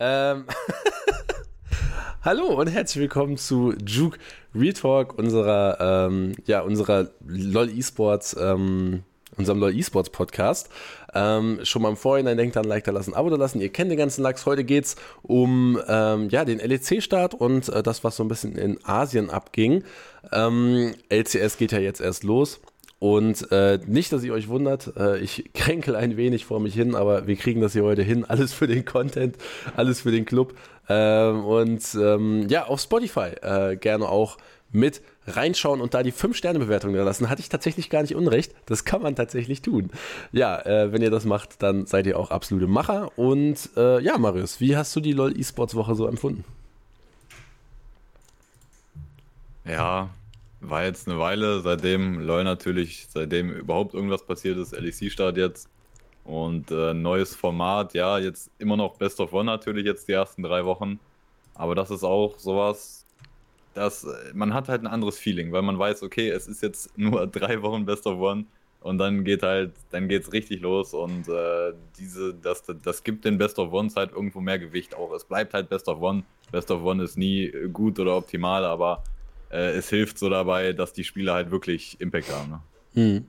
Ähm Hallo und herzlich willkommen zu Juke Real unserer, ähm, ja, unserer LOL Esports, ähm, unserem LOL Esports Podcast. Ähm, schon mal im Vorhinein denkt an Like da lassen, Abo da lassen. Ihr kennt den ganzen Lachs. Heute geht's um ähm, ja, den LEC-Start und äh, das, was so ein bisschen in Asien abging. Ähm, LCS geht ja jetzt erst los. Und äh, nicht, dass ihr euch wundert, äh, ich kränkel ein wenig vor mich hin, aber wir kriegen das hier heute hin. Alles für den Content, alles für den Club. Ähm, und ähm, ja, auf Spotify äh, gerne auch mit reinschauen und da die 5-Sterne-Bewertung da lassen. Hatte ich tatsächlich gar nicht unrecht. Das kann man tatsächlich tun. Ja, äh, wenn ihr das macht, dann seid ihr auch absolute Macher. Und äh, ja, Marius, wie hast du die LOL E-Sports Woche so empfunden? Ja, war jetzt eine Weile, seitdem LOL natürlich, seitdem überhaupt irgendwas passiert ist, LEC-Start jetzt. Und äh, neues Format, ja, jetzt immer noch Best of One natürlich jetzt die ersten drei Wochen. Aber das ist auch sowas, dass äh, man hat halt ein anderes Feeling, weil man weiß, okay, es ist jetzt nur drei Wochen Best of One und dann geht halt, dann geht's richtig los und äh, diese, das, das gibt den Best of One halt irgendwo mehr Gewicht auch. Es bleibt halt Best of One. Best of One ist nie gut oder optimal, aber äh, es hilft so dabei, dass die Spieler halt wirklich Impact haben. Ne? Hm.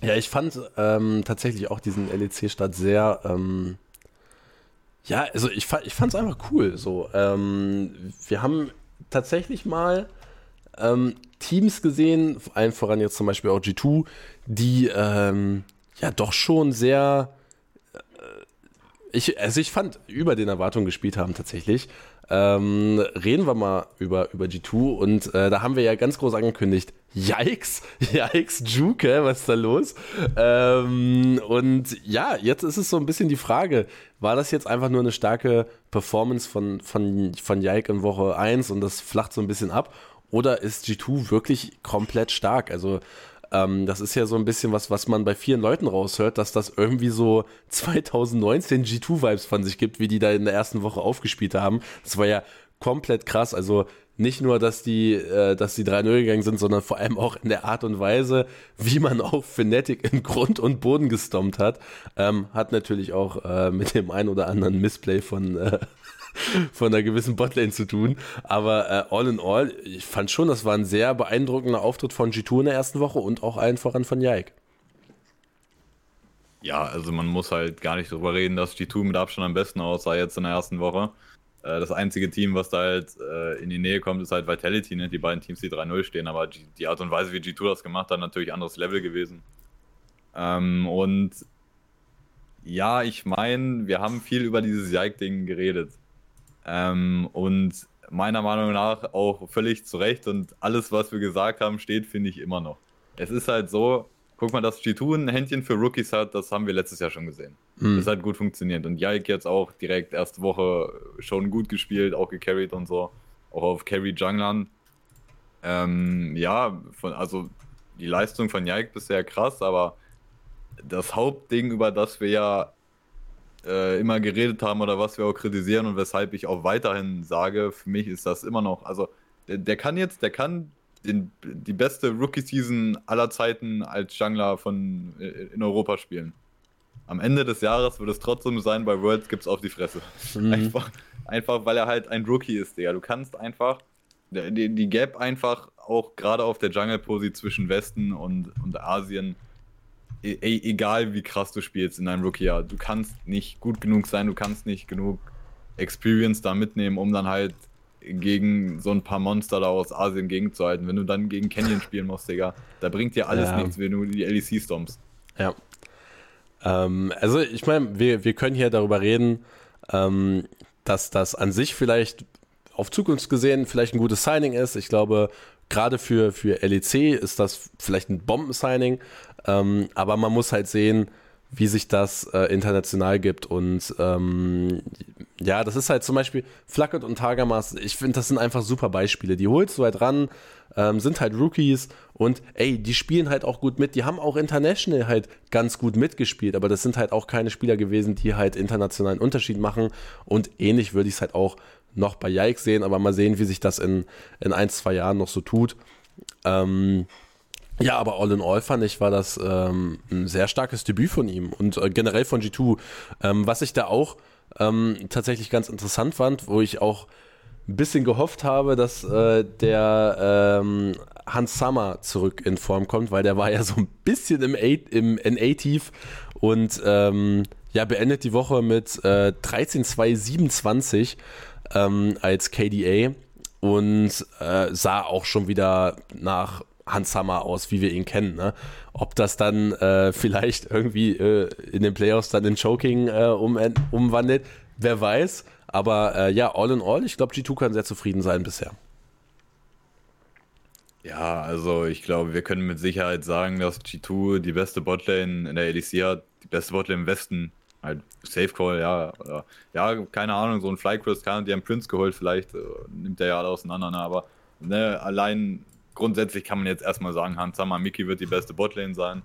Ja, ich fand ähm, tatsächlich auch diesen LEC-Start sehr, ähm, ja, also ich, ich fand es einfach cool. So, ähm, wir haben tatsächlich mal ähm, Teams gesehen, allen voran jetzt zum Beispiel auch G2, die ähm, ja doch schon sehr, äh, ich, also ich fand über den Erwartungen gespielt haben tatsächlich. Ähm, reden wir mal über, über G2 und äh, da haben wir ja ganz groß angekündigt, Yikes, yikes, Juke, was ist da los? Ähm, und ja, jetzt ist es so ein bisschen die Frage, war das jetzt einfach nur eine starke Performance von, von, von Yike in Woche 1 und das flacht so ein bisschen ab? Oder ist G2 wirklich komplett stark? Also ähm, das ist ja so ein bisschen was, was man bei vielen Leuten raushört, dass das irgendwie so 2019 G2-Vibes von sich gibt, wie die da in der ersten Woche aufgespielt haben. Das war ja komplett krass. Also nicht nur, dass die, äh, dass die 3-0 gegangen sind, sondern vor allem auch in der Art und Weise, wie man auch Fnatic in Grund und Boden gestompt hat. Ähm, hat natürlich auch äh, mit dem ein oder anderen Missplay von, äh, von einer gewissen Botlane zu tun. Aber äh, all in all, ich fand schon, das war ein sehr beeindruckender Auftritt von G2 in der ersten Woche und auch allen voran von Jaik. Ja, also man muss halt gar nicht drüber reden, dass G2 mit Abstand am besten aussah jetzt in der ersten Woche. Äh, das einzige Team, was da halt äh, in die Nähe kommt, ist halt Vitality, ne? die beiden Teams, die 3-0 stehen. Aber die Art und Weise, wie G2 das gemacht hat, natürlich anderes Level gewesen. Ähm, und ja, ich meine, wir haben viel über dieses Yike-Ding geredet. Ähm, und meiner Meinung nach auch völlig zu Recht und alles, was wir gesagt haben, steht, finde ich immer noch. Es ist halt so, guck mal, dass G2 ein Händchen für Rookies hat, das haben wir letztes Jahr schon gesehen. Mhm. Das hat gut funktioniert. Und Jaik jetzt auch direkt erste Woche schon gut gespielt, auch gecarried und so. Auch auf Carry Junglern. Ähm, ja, von, also die Leistung von Jaik bisher krass, aber das Hauptding, über das wir ja äh, immer geredet haben oder was wir auch kritisieren und weshalb ich auch weiterhin sage, für mich ist das immer noch, also der, der kann jetzt, der kann den, die beste Rookie-Season aller Zeiten als Jungler von, äh, in Europa spielen. Am Ende des Jahres wird es trotzdem sein, bei Worlds gibt es auf die Fresse. Mhm. Einfach, einfach, weil er halt ein Rookie ist, Digga. Du kannst einfach, die, die Gap einfach auch gerade auf der Jungle-Posi zwischen Westen und, und Asien, e, egal wie krass du spielst in deinem Rookie-Jahr, du kannst nicht gut genug sein, du kannst nicht genug Experience da mitnehmen, um dann halt gegen so ein paar Monster da aus Asien gegenzuhalten. Wenn du dann gegen Canyon spielen musst, Digga, da bringt dir alles ja. nichts, wenn du die LEC stompst. Ja. Ähm, also ich meine, wir, wir können hier darüber reden, ähm, dass das an sich vielleicht auf Zukunft gesehen vielleicht ein gutes Signing ist. Ich glaube, gerade für, für LEC ist das vielleicht ein Bomben-Signing, ähm, aber man muss halt sehen, wie sich das äh, international gibt. Und ähm, ja, das ist halt zum Beispiel Flackert und Targamas. Ich finde, das sind einfach super Beispiele. Die holst du halt ran, ähm, sind halt Rookies und ey, die spielen halt auch gut mit. Die haben auch international halt ganz gut mitgespielt, aber das sind halt auch keine Spieler gewesen, die halt internationalen Unterschied machen. Und ähnlich würde ich es halt auch noch bei Yikes sehen, aber mal sehen, wie sich das in, in ein, zwei Jahren noch so tut. Ähm, ja, aber all in all fand ich, war das ähm, ein sehr starkes Debüt von ihm und äh, generell von G2. Ähm, was ich da auch ähm, tatsächlich ganz interessant fand, wo ich auch ein bisschen gehofft habe, dass äh, der ähm, Hans Sommer zurück in Form kommt, weil der war ja so ein bisschen im, im NA-Tief und ähm, ja, beendet die Woche mit äh, 13-2-27 ähm, als KDA und äh, sah auch schon wieder nach Hans Sommer aus, wie wir ihn kennen. Ne? Ob das dann äh, vielleicht irgendwie äh, in den Playoffs dann in Choking äh, um, umwandelt, wer weiß. Aber äh, ja, all in all, ich glaube, G2 kann sehr zufrieden sein bisher. Ja, also ich glaube, wir können mit Sicherheit sagen, dass G2 die beste Botlane in der ADC hat, die beste Botlane im Westen. Halt Safe Call, ja. Oder, ja, keine Ahnung, so ein Flycross kann, die haben Prince geholt, vielleicht äh, nimmt der ja alle auseinander, ne? aber ne, allein grundsätzlich kann man jetzt erstmal sagen, Hans Hammer, Miki wird die beste Botlane sein.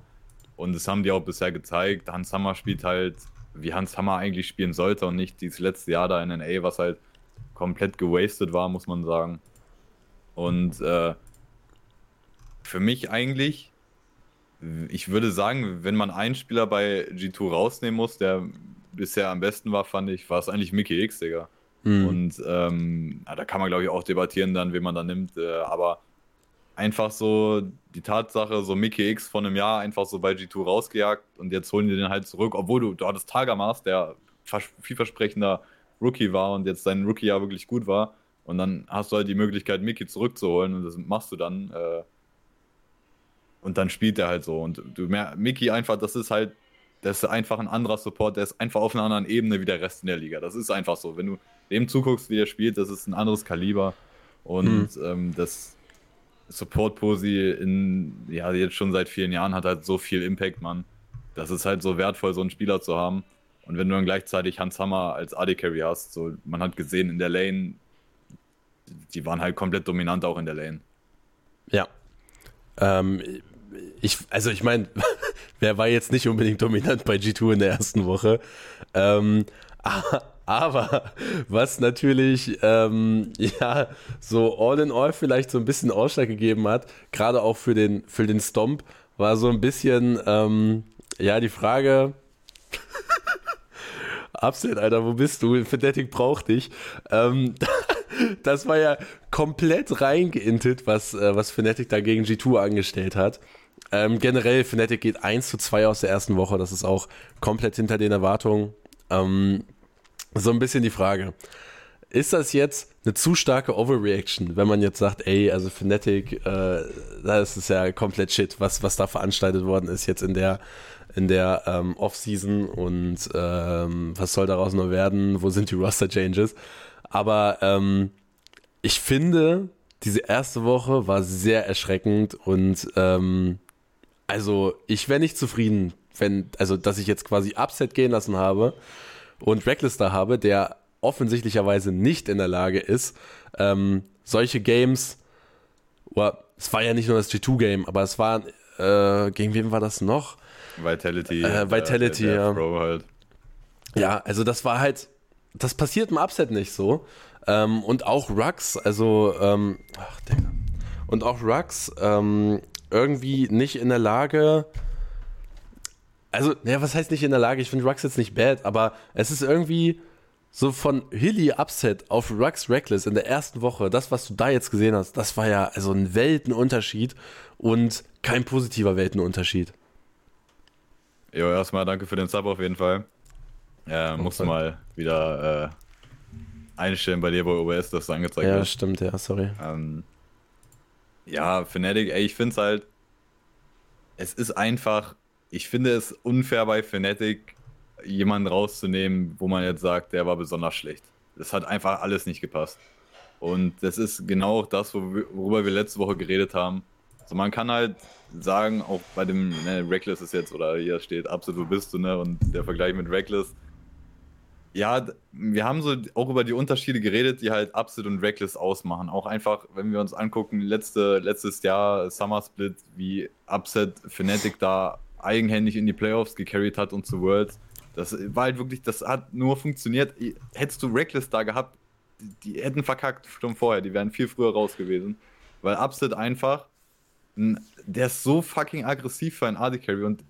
Und das haben die auch bisher gezeigt. Hans Hammer spielt halt, wie Hans Hammer eigentlich spielen sollte und nicht dieses letzte Jahr da in NA, was halt komplett gewastet war, muss man sagen. Und äh, für mich eigentlich, ich würde sagen, wenn man einen Spieler bei G2 rausnehmen muss, der bisher am besten war, fand ich, war es eigentlich Mickey X, Digga. Mhm. Und ähm, da kann man, glaube ich, auch debattieren dann, wen man da nimmt. Äh, aber einfach so die Tatsache, so Mickey X von einem Jahr einfach so bei G2 rausgejagt und jetzt holen die den halt zurück, obwohl du, du hattest Targamas, der vielversprechender Rookie war und jetzt sein Rookie-Jahr wirklich gut war. Und dann hast du halt die Möglichkeit, Mickey zurückzuholen und das machst du dann. Äh, und dann spielt er halt so. Und du merkst, Mickey einfach, das ist halt, das ist einfach ein anderer Support, der ist einfach auf einer anderen Ebene wie der Rest in der Liga. Das ist einfach so. Wenn du dem zuguckst, wie er spielt, das ist ein anderes Kaliber. Und mhm. ähm, das, Support-Posi in, ja, jetzt schon seit vielen Jahren hat halt so viel Impact, Mann. Das ist halt so wertvoll, so einen Spieler zu haben. Und wenn du dann gleichzeitig Hans Hammer als AD-Carry hast, so, man hat gesehen in der Lane, die waren halt komplett dominant auch in der Lane. Ja. Ähm, ich, also ich meine, wer war jetzt nicht unbedingt dominant bei G2 in der ersten Woche? Ähm, aber was natürlich, ähm, ja, so all in all vielleicht so ein bisschen Ausschlag gegeben hat, gerade auch für den, für den Stomp, war so ein bisschen, ähm, ja, die Frage, Upset, Alter, wo bist du? Fnatic braucht dich. Ähm, das war ja komplett reingeintet, was, äh, was Fnatic da gegen G2 angestellt hat. Ähm, generell, Fnatic geht 1 zu 2 aus der ersten Woche. Das ist auch komplett hinter den Erwartungen. Ähm, so ein bisschen die Frage. Ist das jetzt eine zu starke Overreaction, wenn man jetzt sagt, ey, also Fnatic, äh, das ist ja komplett Shit, was, was da veranstaltet worden ist jetzt in der, in der ähm, Offseason und ähm, was soll daraus noch werden? Wo sind die Roster-Changes? Aber ähm, ich finde, diese erste Woche war sehr erschreckend und ähm, also ich wäre nicht zufrieden, wenn, also dass ich jetzt quasi Upset gehen lassen habe und Reckless da habe, der offensichtlicherweise nicht in der Lage ist, ähm, solche Games, well, es war ja nicht nur das G2-Game, aber es war, äh, gegen wen war das noch? Vitality. Äh, Vitality, der, der, der ja. Halt. Ja, also das war halt, das passiert im Upset nicht so. Ähm, und auch Rux, also, ähm, ach, Digga. Und auch Rux, ähm, irgendwie nicht in der Lage, also, naja, was heißt nicht in der Lage? Ich finde Rux jetzt nicht bad, aber es ist irgendwie so von Hilly Upset auf Rux Reckless in der ersten Woche, das, was du da jetzt gesehen hast, das war ja also ein Weltenunterschied und kein positiver Weltenunterschied. Jo, erstmal danke für den Sub auf jeden Fall. Ja, musst du mal wieder äh, einstellen bei dir bei OBS, dass du angezeigt Ja, stimmt, ja, sorry. Ähm, ja, Fnatic, ey, ich finde es halt, es ist einfach ich finde es unfair bei Fnatic, jemanden rauszunehmen, wo man jetzt sagt, der war besonders schlecht. Das hat einfach alles nicht gepasst. Und das ist genau das, worüber wir letzte Woche geredet haben. Also man kann halt sagen, auch bei dem ne, Reckless ist jetzt, oder hier steht, absolut bist du, ne? Und der Vergleich mit Reckless. Ja, wir haben so auch über die Unterschiede geredet, die halt Upset und Reckless ausmachen. Auch einfach, wenn wir uns angucken, letzte, letztes Jahr Summer Split, wie Upset Fnatic da eigenhändig in die Playoffs gecarried hat und zu Worlds. Das war halt wirklich, das hat nur funktioniert. Hättest du Reckless da gehabt, die, die hätten verkackt schon vorher, die wären viel früher raus gewesen. Weil Upset einfach, der ist so fucking aggressiv für einen AD Carry und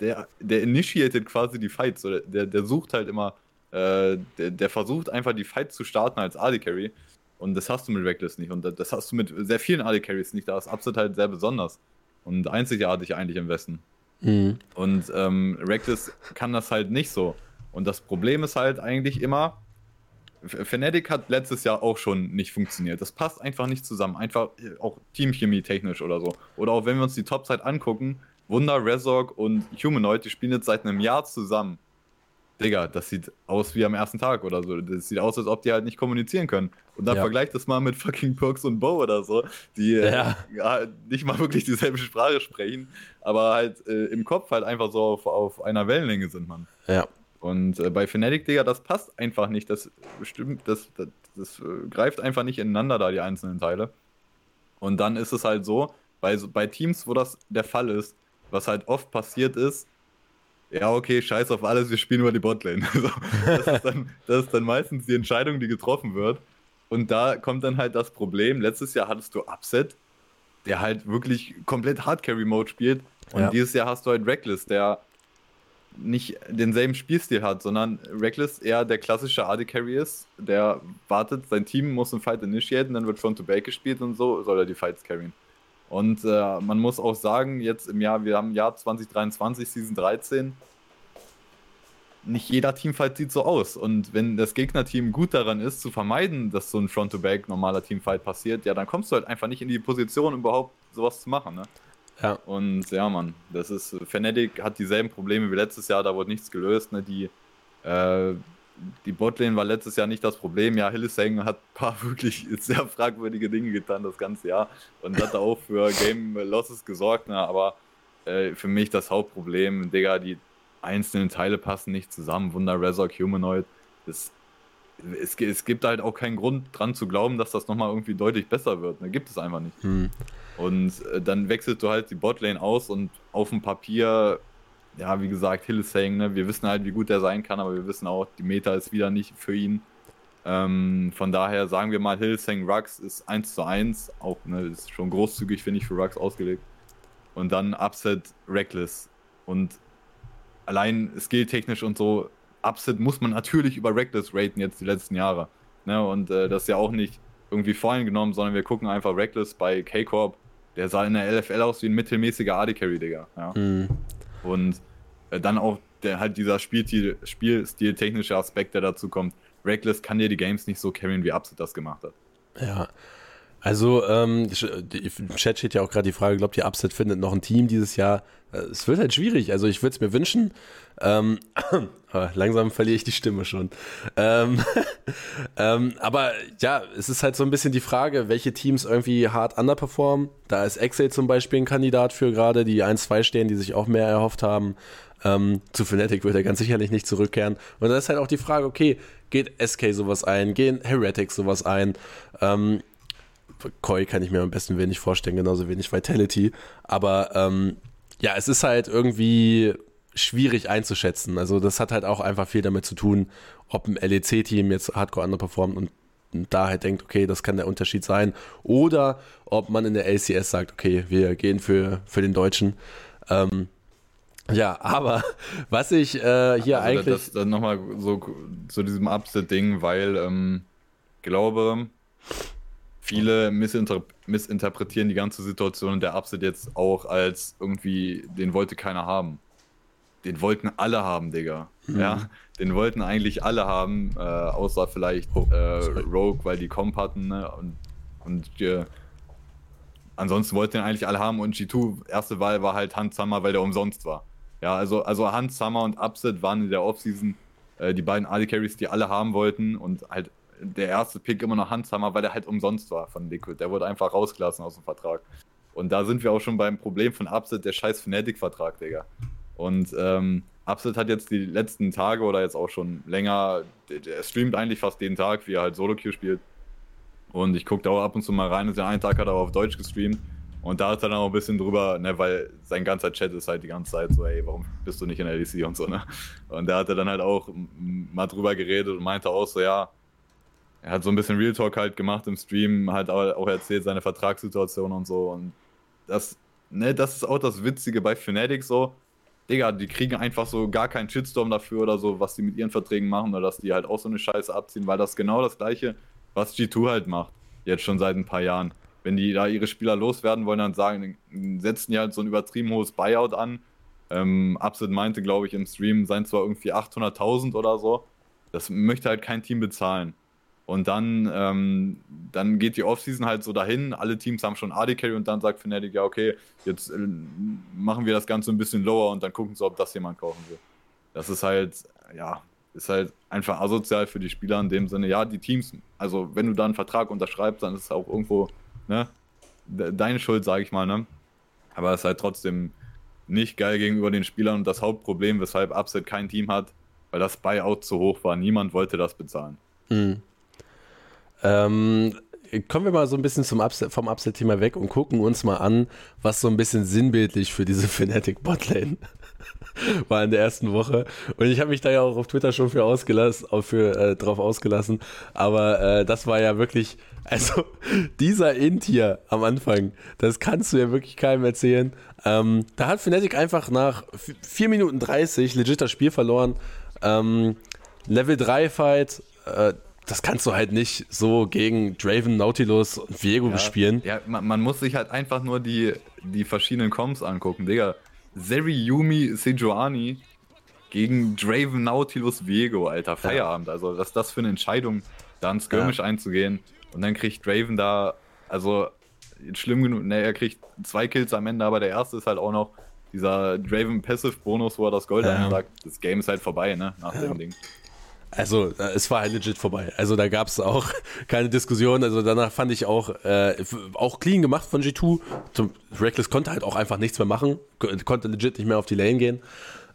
der, der initiated quasi die Fights, oder der, der sucht halt immer äh, der, der, versucht einfach die Fight zu starten als AD Carry. Und das hast du mit Reckless nicht. Und das hast du mit sehr vielen AD Carries nicht. Da ist Upset halt sehr besonders und einzigartig eigentlich im Westen. Mhm. Und ähm, Reckless kann das halt nicht so. Und das Problem ist halt eigentlich immer, Fnatic hat letztes Jahr auch schon nicht funktioniert. Das passt einfach nicht zusammen. Einfach äh, auch Teamchemie technisch oder so. Oder auch wenn wir uns die Topzeit angucken, Wunder, Resorg und Humanoid, die spielen jetzt seit einem Jahr zusammen. Digga, das sieht aus wie am ersten Tag oder so. Das sieht aus, als ob die halt nicht kommunizieren können. Und dann ja. vergleicht das mal mit fucking Perks und Bo oder so, die äh, ja. Äh, nicht mal wirklich dieselbe Sprache sprechen, aber halt äh, im Kopf halt einfach so auf, auf einer Wellenlänge sind, man. Ja. Und äh, bei Fnatic, Digga, das passt einfach nicht. Das bestimmt, das, das, das äh, greift einfach nicht ineinander da, die einzelnen Teile. Und dann ist es halt so, bei, bei Teams, wo das der Fall ist, was halt oft passiert ist, ja, okay, scheiß auf alles, wir spielen über die Botlane. Also, das, ist dann, das ist dann meistens die Entscheidung, die getroffen wird. Und da kommt dann halt das Problem. Letztes Jahr hattest du Upset, der halt wirklich komplett Hard-Carry-Mode spielt. Und ja. dieses Jahr hast du halt Reckless, der nicht denselben Spielstil hat, sondern Reckless eher der klassische AD-Carry ist, der wartet, sein Team muss einen Fight initiaten, dann wird Front-to-Back gespielt und so soll er die Fights carryen. Und äh, man muss auch sagen, jetzt im Jahr, wir haben Jahr 2023, Season 13, nicht jeder Teamfight sieht so aus. Und wenn das Gegnerteam gut daran ist, zu vermeiden, dass so ein Front-to-Back normaler Teamfight passiert, ja, dann kommst du halt einfach nicht in die Position, überhaupt sowas zu machen. Ne? Ja. Und ja, Mann, das ist, Fnatic hat dieselben Probleme wie letztes Jahr, da wurde nichts gelöst. Ne? Die, äh, die Botlane war letztes Jahr nicht das Problem. Ja, Hillesang hat ein paar wirklich sehr fragwürdige Dinge getan das ganze Jahr und hat auch für Game Losses gesorgt. Ne? Aber äh, für mich das Hauptproblem, Digga, die einzelnen Teile passen nicht zusammen. Wunder, Resorg, Humanoid. Das, es, es, gibt halt auch keinen Grund dran zu glauben, dass das nochmal irgendwie deutlich besser wird. Ne? Gibt es einfach nicht. Hm. Und äh, dann wechselst du halt die Botlane aus und auf dem Papier ja, wie gesagt, Hillesang, ne? wir wissen halt, wie gut er sein kann, aber wir wissen auch, die Meta ist wieder nicht für ihn. Ähm, von daher sagen wir mal, Hillesang Rux ist 1 zu 1, auch ne, ist schon großzügig, finde ich, für Rux ausgelegt. Und dann Upset Reckless. Und allein skilltechnisch und so, Upset muss man natürlich über Reckless raten jetzt die letzten Jahre. Ne? Und äh, das ist ja auch nicht irgendwie vorhin genommen, sondern wir gucken einfach Reckless bei K-Corp. Der sah in der LFL aus wie ein mittelmäßiger AD-Carry, Digga. Ja. Mhm. Und äh, dann auch der, halt dieser Spielstil, Spielstil technische Aspekt, der dazu kommt. Reckless kann dir die Games nicht so carryen, wie Upset das gemacht hat. Ja. Also, ähm, im Chat steht ja auch gerade die Frage, glaubt ihr, Upset findet noch ein Team dieses Jahr? Äh, es wird halt schwierig. Also, ich würde es mir wünschen. Ähm, langsam verliere ich die Stimme schon. Ähm, ähm, aber ja, es ist halt so ein bisschen die Frage, welche Teams irgendwie hart underperformen. Da ist Excel zum Beispiel ein Kandidat für gerade, die 1-2 stehen, die sich auch mehr erhofft haben. Ähm, zu Fnatic wird er ganz sicherlich nicht zurückkehren. Und da ist halt auch die Frage, okay, geht SK sowas ein? Gehen Heretics sowas ein? Ähm, Koi kann ich mir am besten wenig vorstellen, genauso wenig Vitality. Aber ähm, ja, es ist halt irgendwie schwierig einzuschätzen. Also das hat halt auch einfach viel damit zu tun, ob ein LEC-Team jetzt hardcore underperformt und da halt denkt, okay, das kann der Unterschied sein. Oder ob man in der LCS sagt, okay, wir gehen für, für den Deutschen. Ähm, ja, aber was ich äh, hier also eigentlich. Das, das nochmal so zu diesem Upset-Ding, weil ähm, glaube, viele missinter missinterpretieren die ganze Situation und der Upset jetzt auch als irgendwie, den wollte keiner haben. Den wollten alle haben, Digga. Mhm. Ja, den wollten eigentlich alle haben, äh, außer vielleicht oh, äh, Rogue, weil die Comp hatten, ne? Und, und äh, ansonsten wollten den eigentlich alle haben und G2, erste Wahl war halt Hans Summer, weil der umsonst war. Ja, also, also Hans Summer und Upset waren in der Offseason äh, die beiden AD Carries, die alle haben wollten und halt der erste Pick immer noch Hanshammer, weil der halt umsonst war von Liquid. Der wurde einfach rausgelassen aus dem Vertrag. Und da sind wir auch schon beim Problem von Upset, der scheiß Fnatic-Vertrag, Digga. Und ähm, Upset hat jetzt die letzten Tage oder jetzt auch schon länger, der, streamt eigentlich fast jeden Tag, wie er halt Solo-Queue spielt. Und ich gucke da auch ab und zu mal rein. Und den einen Tag hat er auf Deutsch gestreamt. Und da ist er dann auch ein bisschen drüber, ne, weil sein ganzer Chat ist halt die ganze Zeit so, ey, warum bist du nicht in LEC und so, ne? Und da hat er dann halt auch mal drüber geredet und meinte auch so, ja, er hat so ein bisschen Real Talk halt gemacht im Stream, halt auch erzählt seine Vertragssituation und so. Und das, ne, das ist auch das Witzige bei Fnatic so. Digga, die kriegen einfach so gar keinen Shitstorm dafür oder so, was die mit ihren Verträgen machen oder dass die halt auch so eine Scheiße abziehen, weil das genau das gleiche, was G2 halt macht. Jetzt schon seit ein paar Jahren. Wenn die da ihre Spieler loswerden wollen, dann sagen, setzen die halt so ein übertrieben hohes Buyout an. Ähm, Upset meinte, glaube ich, im Stream seien zwar irgendwie 800.000 oder so. Das möchte halt kein Team bezahlen. Und dann, ähm, dann geht die Offseason halt so dahin. Alle Teams haben schon AD Carry und dann sagt Fnatic, ja, okay, jetzt äh, machen wir das Ganze ein bisschen lower und dann gucken sie, ob das jemand kaufen will. Das ist halt, ja, ist halt einfach asozial für die Spieler in dem Sinne. Ja, die Teams, also wenn du da einen Vertrag unterschreibst, dann ist es auch irgendwo, ne, deine Schuld, sage ich mal, ne. Aber es ist halt trotzdem nicht geil gegenüber den Spielern und das Hauptproblem, weshalb Upset kein Team hat, weil das Buyout zu hoch war. Niemand wollte das bezahlen. Mhm. Ähm, kommen wir mal so ein bisschen zum Upset, vom Upset-Thema weg und gucken uns mal an, was so ein bisschen sinnbildlich für diese Fnatic Botlane war in der ersten Woche. Und ich habe mich da ja auch auf Twitter schon für ausgelassen, für, äh, drauf ausgelassen. Aber äh, das war ja wirklich, also dieser Int hier am Anfang, das kannst du ja wirklich keinem erzählen. Ähm, da hat Fnatic einfach nach 4 Minuten 30 legit das Spiel verloren. Ähm, Level 3 Fight, äh, das kannst du halt nicht so gegen Draven, Nautilus und Viego ja, bespielen. Ja, man, man, muss sich halt einfach nur die, die verschiedenen Comps angucken. Digga, Zeri, Yumi, Sejuani gegen Draven, Nautilus, Viego, Alter, Feierabend. Ja. Also, was ist das für eine Entscheidung, da ins Skirmish ja. einzugehen. Und dann kriegt Draven da, also, schlimm genug, ne, er kriegt zwei Kills am Ende, aber der erste ist halt auch noch dieser Draven Passive Bonus, wo er das Gold ja. sagt. Das Game ist halt vorbei, ne, nach dem Ding. Also, äh, es war halt legit vorbei. Also, da gab es auch keine Diskussion. Also, danach fand ich auch, äh, auch clean gemacht von G2. Zum, Reckless konnte halt auch einfach nichts mehr machen, konnte legit nicht mehr auf die Lane gehen.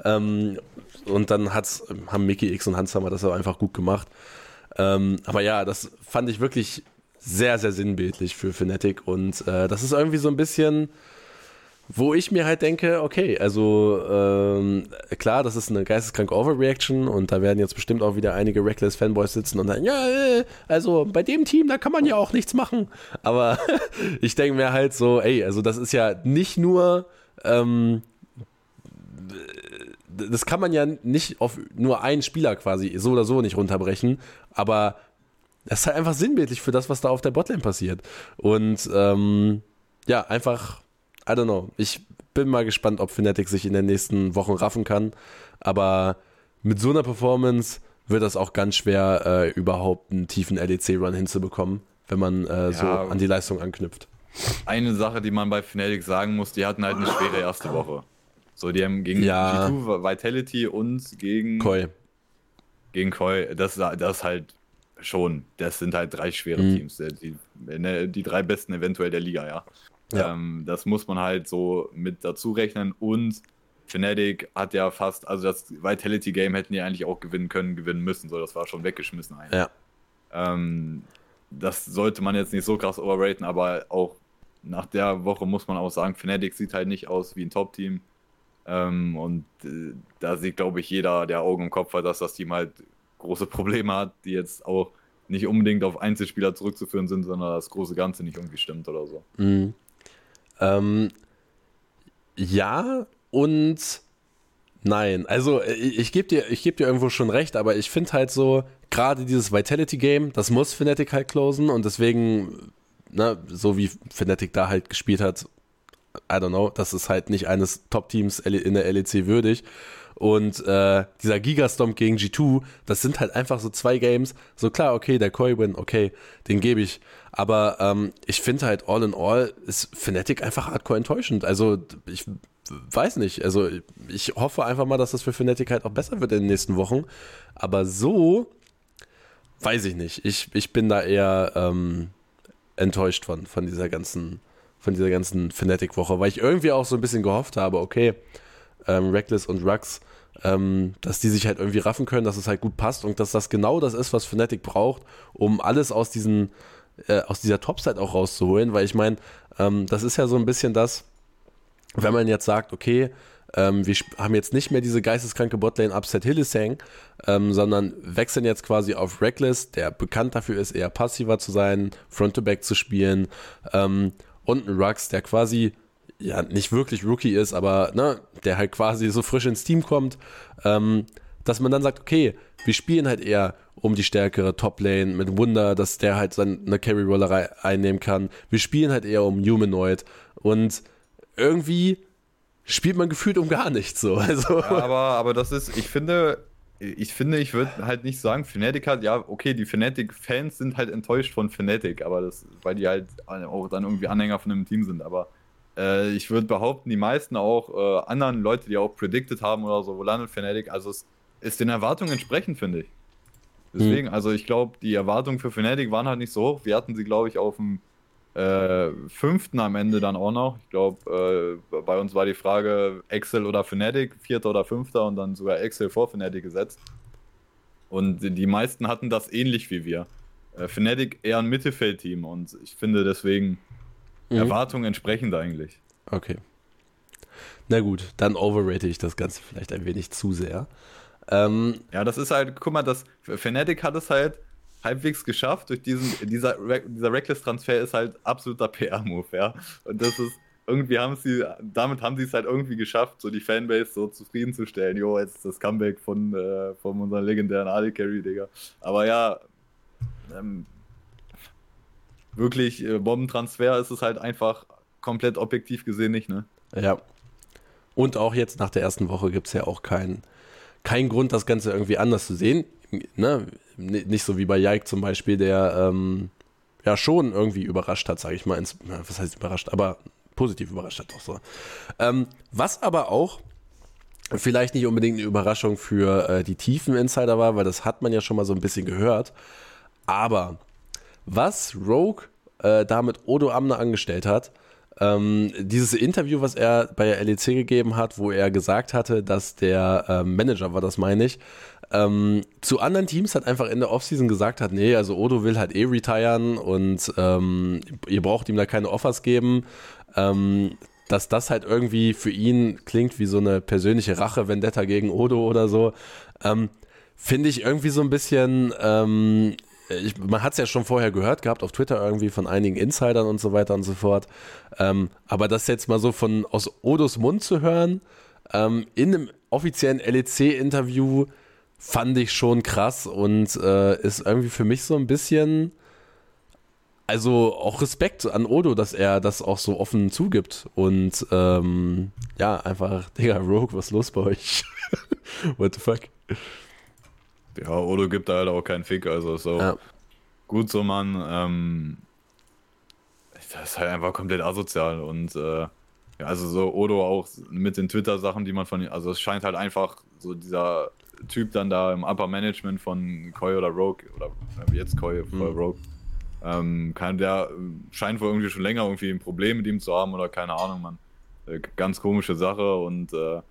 Ähm, und dann hat's, haben Mickey X und Hans Hammer das auch einfach gut gemacht. Ähm, aber ja, das fand ich wirklich sehr, sehr sinnbildlich für Fnatic. Und äh, das ist irgendwie so ein bisschen wo ich mir halt denke, okay, also ähm, klar, das ist eine geisteskranke Overreaction und da werden jetzt bestimmt auch wieder einige Reckless Fanboys sitzen und sagen, ja, äh, also bei dem Team, da kann man ja auch nichts machen. Aber ich denke mir halt so, ey, also das ist ja nicht nur, ähm, das kann man ja nicht auf nur einen Spieler quasi so oder so nicht runterbrechen, aber das ist halt einfach sinnbildlich für das, was da auf der Botlane passiert. Und ähm, ja, einfach I don't know. Ich bin mal gespannt, ob Fnatic sich in den nächsten Wochen raffen kann. Aber mit so einer Performance wird das auch ganz schwer, äh, überhaupt einen tiefen LEC-Run hinzubekommen, wenn man äh, ja, so an die Leistung anknüpft. Eine Sache, die man bei Fnatic sagen muss, die hatten halt eine schwere erste Woche. So, die haben gegen ja. G2 Vitality und gegen Koi. Gegen Koi, das, das halt schon, das sind halt drei schwere mhm. Teams. Die, die drei besten eventuell der Liga, ja. Ja. Ähm, das muss man halt so mit dazu rechnen. Und Fnatic hat ja fast, also das Vitality Game hätten die eigentlich auch gewinnen können, gewinnen müssen. So, das war schon weggeschmissen eigentlich. Ja. Ähm, das sollte man jetzt nicht so krass overraten, aber auch nach der Woche muss man auch sagen, Fnatic sieht halt nicht aus wie ein Top-Team. Ähm, und äh, da sieht, glaube ich, jeder, der Augen im Kopf hat, dass das Team halt große Probleme hat, die jetzt auch nicht unbedingt auf Einzelspieler zurückzuführen sind, sondern das große Ganze nicht irgendwie stimmt oder so. Mhm. Ähm, ja und nein. Also ich, ich gebe dir, geb dir irgendwo schon recht, aber ich finde halt so, gerade dieses Vitality-Game, das muss Fnatic halt closen und deswegen, ne, so wie Fnatic da halt gespielt hat, I don't know, das ist halt nicht eines Top-Teams in der LEC würdig. Und äh, dieser Gigastomp gegen G2, das sind halt einfach so zwei Games. So klar, okay, der Koi-Win, okay, den gebe ich. Aber ähm, ich finde halt all in all ist Fnatic einfach hardcore enttäuschend. Also ich weiß nicht. Also ich hoffe einfach mal, dass das für Fnatic halt auch besser wird in den nächsten Wochen. Aber so weiß ich nicht. Ich, ich bin da eher ähm, enttäuscht von, von dieser ganzen, von dieser ganzen Fnatic-Woche, weil ich irgendwie auch so ein bisschen gehofft habe, okay, ähm, Reckless und Rux ähm, dass die sich halt irgendwie raffen können, dass es halt gut passt und dass das genau das ist, was Fnatic braucht, um alles aus diesen äh, aus dieser Topside auch rauszuholen, weil ich meine, ähm, das ist ja so ein bisschen das, wenn man jetzt sagt, okay, ähm, wir haben jetzt nicht mehr diese geisteskranke Botlane Upset Hillesang, ähm, sondern wechseln jetzt quasi auf Reckless, der bekannt dafür ist, eher passiver zu sein, Front-to-Back zu spielen ähm, und ein Rux, der quasi ja nicht wirklich Rookie ist, aber ne, der halt quasi so frisch ins Team kommt, ähm, dass man dann sagt, okay, wir spielen halt eher um die stärkere Top-Lane mit Wunder, dass der halt seine Carry-Rollerei einnehmen kann. Wir spielen halt eher um Humanoid und irgendwie spielt man gefühlt um gar nichts so. Also. Ja, aber, aber das ist, ich finde, ich finde, ich würde halt nicht sagen, Fnatic hat, ja, okay, die Fnatic-Fans sind halt enttäuscht von Fnatic, aber das, weil die halt auch dann irgendwie Anhänger von einem Team sind, aber äh, ich würde behaupten, die meisten auch äh, anderen Leute, die auch predicted haben oder so, wo landet Fnatic, also es ist den Erwartungen entsprechend, finde ich. Deswegen, hm. also ich glaube, die Erwartungen für Fnatic waren halt nicht so hoch. Wir hatten sie, glaube ich, auf dem äh, fünften am Ende dann auch noch. Ich glaube, äh, bei uns war die Frage Excel oder Fnatic, vierter oder fünfter und dann sogar Excel vor Fnatic gesetzt. Und die meisten hatten das ähnlich wie wir. Äh, Fnatic eher ein Mittelfeldteam und ich finde deswegen mhm. Erwartungen entsprechend eigentlich. Okay. Na gut, dann overrate ich das Ganze vielleicht ein wenig zu sehr. Ähm, ja, das ist halt, guck mal, das Fnatic hat es halt halbwegs geschafft. Durch diesen, dieser, dieser Reckless-Transfer ist halt absoluter PR-Move, ja. Und das ist, irgendwie haben sie, damit haben sie es halt irgendwie geschafft, so die Fanbase so zufriedenzustellen. Jo, jetzt ist das Comeback von, äh, von unserem legendären Ali Carry, Digga. Aber ja, ähm, wirklich äh, Bombentransfer ist es halt einfach komplett objektiv gesehen nicht, ne? Ja. Und auch jetzt nach der ersten Woche gibt es ja auch keinen kein Grund, das Ganze irgendwie anders zu sehen. Ne? Nicht so wie bei Jaik zum Beispiel, der ähm, ja schon irgendwie überrascht hat, sage ich mal. Ins, was heißt überrascht, aber positiv überrascht hat auch so. Ähm, was aber auch vielleicht nicht unbedingt eine Überraschung für äh, die tiefen Insider war, weil das hat man ja schon mal so ein bisschen gehört. Aber was Rogue äh, da mit Odo Amner angestellt hat, ähm, dieses Interview, was er bei der LEC gegeben hat, wo er gesagt hatte, dass der ähm, Manager war, das meine ich, ähm, zu anderen Teams hat einfach in der Offseason gesagt hat, nee, also Odo will halt eh retiren und ähm, ihr braucht ihm da keine Offers geben. Ähm, dass das halt irgendwie für ihn klingt wie so eine persönliche Rache-Vendetta gegen Odo oder so, ähm, finde ich irgendwie so ein bisschen ähm, ich, man hat es ja schon vorher gehört gehabt auf Twitter irgendwie von einigen Insidern und so weiter und so fort. Ähm, aber das jetzt mal so von aus Odos Mund zu hören, ähm, in einem offiziellen LEC-Interview, fand ich schon krass und äh, ist irgendwie für mich so ein bisschen, also auch Respekt an Odo, dass er das auch so offen zugibt. Und ähm, ja, einfach, Digga, Rogue, was ist los bei euch? What the fuck? Ja, Odo gibt da halt auch keinen Fick, also so. Ja. Gut so, Mann. Ähm, das ist halt einfach komplett asozial und äh, ja, also so Odo auch mit den Twitter-Sachen, die man von ihm, also es scheint halt einfach so dieser Typ dann da im Upper Management von Koi oder Rogue oder äh, jetzt Koi mhm. Rogue, ähm, kann, der scheint wohl irgendwie schon länger irgendwie ein Problem mit ihm zu haben oder keine Ahnung, man. Äh, ganz komische Sache und äh,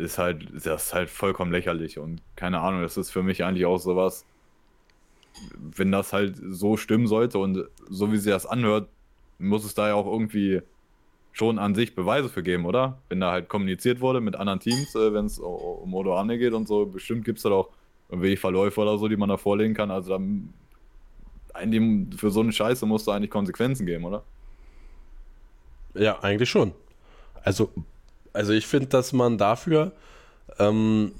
ist halt, das ist halt vollkommen lächerlich und keine Ahnung, das ist für mich eigentlich auch sowas, wenn das halt so stimmen sollte und so wie sie das anhört, muss es da ja auch irgendwie schon an sich Beweise für geben, oder? Wenn da halt kommuniziert wurde mit anderen Teams, äh, wenn es um Odo Arne geht und so, bestimmt gibt es da doch irgendwelche Verläufe oder so, die man da vorlegen kann. Also dann für so eine Scheiße musst du eigentlich Konsequenzen geben, oder? Ja, eigentlich schon. Also also ich finde, dass man dafür, ähm,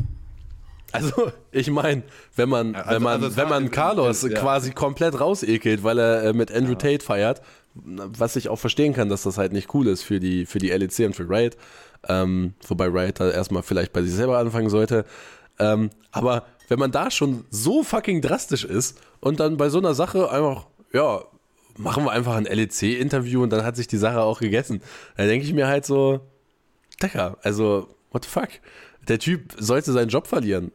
also ich meine, wenn man, also, wenn man, also wenn man Carlos ja. quasi komplett rausekelt, weil er äh, mit Andrew ja. Tate feiert, was ich auch verstehen kann, dass das halt nicht cool ist für die, für die LEC und für Riot, ähm, wobei Riot da erstmal vielleicht bei sich selber anfangen sollte. Ähm, aber wenn man da schon so fucking drastisch ist und dann bei so einer Sache einfach, ja, machen wir einfach ein LEC-Interview und dann hat sich die Sache auch gegessen. Da denke ich mir halt so, Decker, also, what the fuck? Der Typ sollte seinen Job verlieren.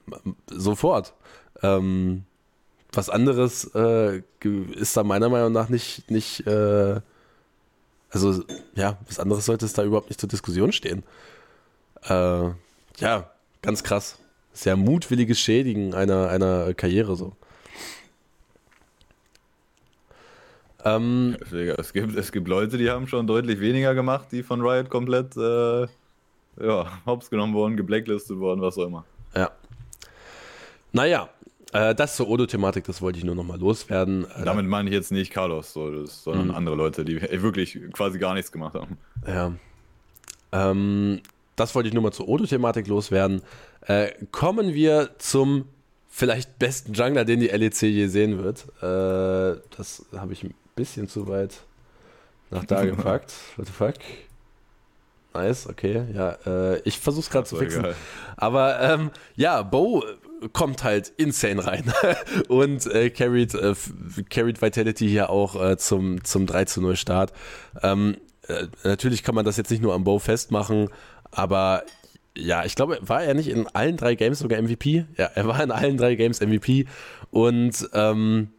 Sofort. Ähm, was anderes äh, ist da meiner Meinung nach nicht, nicht äh, also ja, was anderes sollte es da überhaupt nicht zur Diskussion stehen. Äh, ja, ganz krass. Sehr mutwilliges Schädigen einer, einer Karriere so. Ähm, es, gibt, es gibt Leute, die haben schon deutlich weniger gemacht, die von Riot komplett äh, ja, hops genommen worden, geblacklistet worden, was auch immer. Ja. Naja, äh, das zur Odo-Thematik, das wollte ich nur nochmal loswerden. Äh, Damit meine ich jetzt nicht Carlos, so, das, sondern mhm. andere Leute, die wirklich quasi gar nichts gemacht haben. Ja. Ähm, das wollte ich nur mal zur Odo-Thematik loswerden. Äh, kommen wir zum vielleicht besten Jungler, den die LEC je sehen wird. Äh, das habe ich ein bisschen zu weit nach da gepackt. What the fuck? Nice, okay. Ja, äh, ich versuche es gerade zu fixen. Egal. Aber ähm, ja, Bo kommt halt insane rein und äh, carried, äh, carried Vitality hier auch äh, zum, zum 3 zu 0 Start. Ähm, äh, natürlich kann man das jetzt nicht nur am Bo festmachen, aber ja, ich glaube, war er nicht in allen drei Games sogar MVP? Ja, er war in allen drei Games MVP. Und ähm,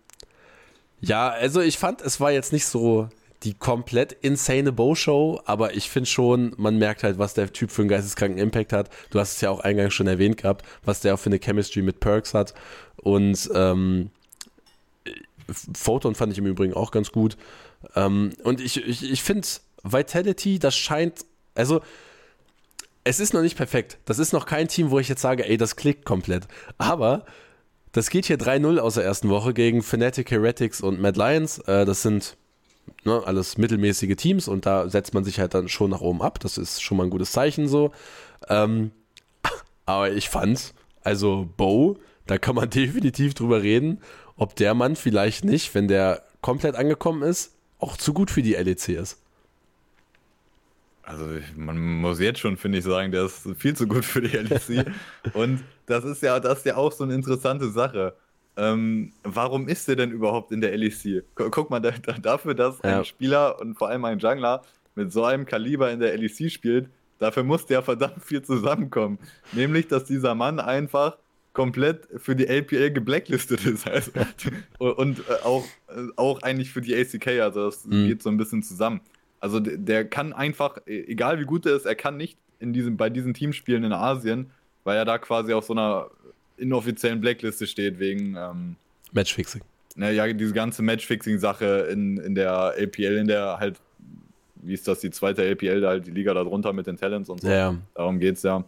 ja, also ich fand, es war jetzt nicht so die komplett insane Bow-Show, aber ich finde schon, man merkt halt, was der Typ für einen geisteskranken Impact hat. Du hast es ja auch eingangs schon erwähnt gehabt, was der auch für eine Chemistry mit Perks hat. Und ähm, Photon fand ich im Übrigen auch ganz gut. Ähm, und ich, ich, ich finde, Vitality, das scheint, also es ist noch nicht perfekt. Das ist noch kein Team, wo ich jetzt sage, ey, das klickt komplett. Aber das geht hier 3-0 aus der ersten Woche gegen Fnatic, Heretics und Mad Lions. Äh, das sind ne, alles mittelmäßige Teams und da setzt man sich halt dann schon nach oben ab. Das ist schon mal ein gutes Zeichen so. Ähm, aber ich fand, also Bo, da kann man definitiv drüber reden, ob der Mann vielleicht nicht, wenn der komplett angekommen ist, auch zu gut für die LEC ist. Also man muss jetzt schon, finde ich, sagen, der ist viel zu gut für die LEC. und das ist ja, das ist ja auch so eine interessante Sache. Ähm, warum ist der denn überhaupt in der LEC? Guck mal, da, da, dafür, dass ja. ein Spieler und vor allem ein Jungler mit so einem Kaliber in der LEC spielt, dafür muss der verdammt viel zusammenkommen. Nämlich, dass dieser Mann einfach komplett für die LPL geblacklistet ist. Also, und äh, auch, äh, auch eigentlich für die ACK, also das mhm. geht so ein bisschen zusammen. Also der, der kann einfach, e, egal wie gut er ist, er kann nicht in diesem, bei diesen Teamspielen in Asien, weil er da quasi auf so einer inoffiziellen Blackliste steht wegen ähm, Matchfixing. Naja, diese ganze Matchfixing-Sache in, in der LPL, in der halt, wie ist das, die zweite LPL, da halt die Liga darunter mit den Talents und so. Ja. Darum geht es ja.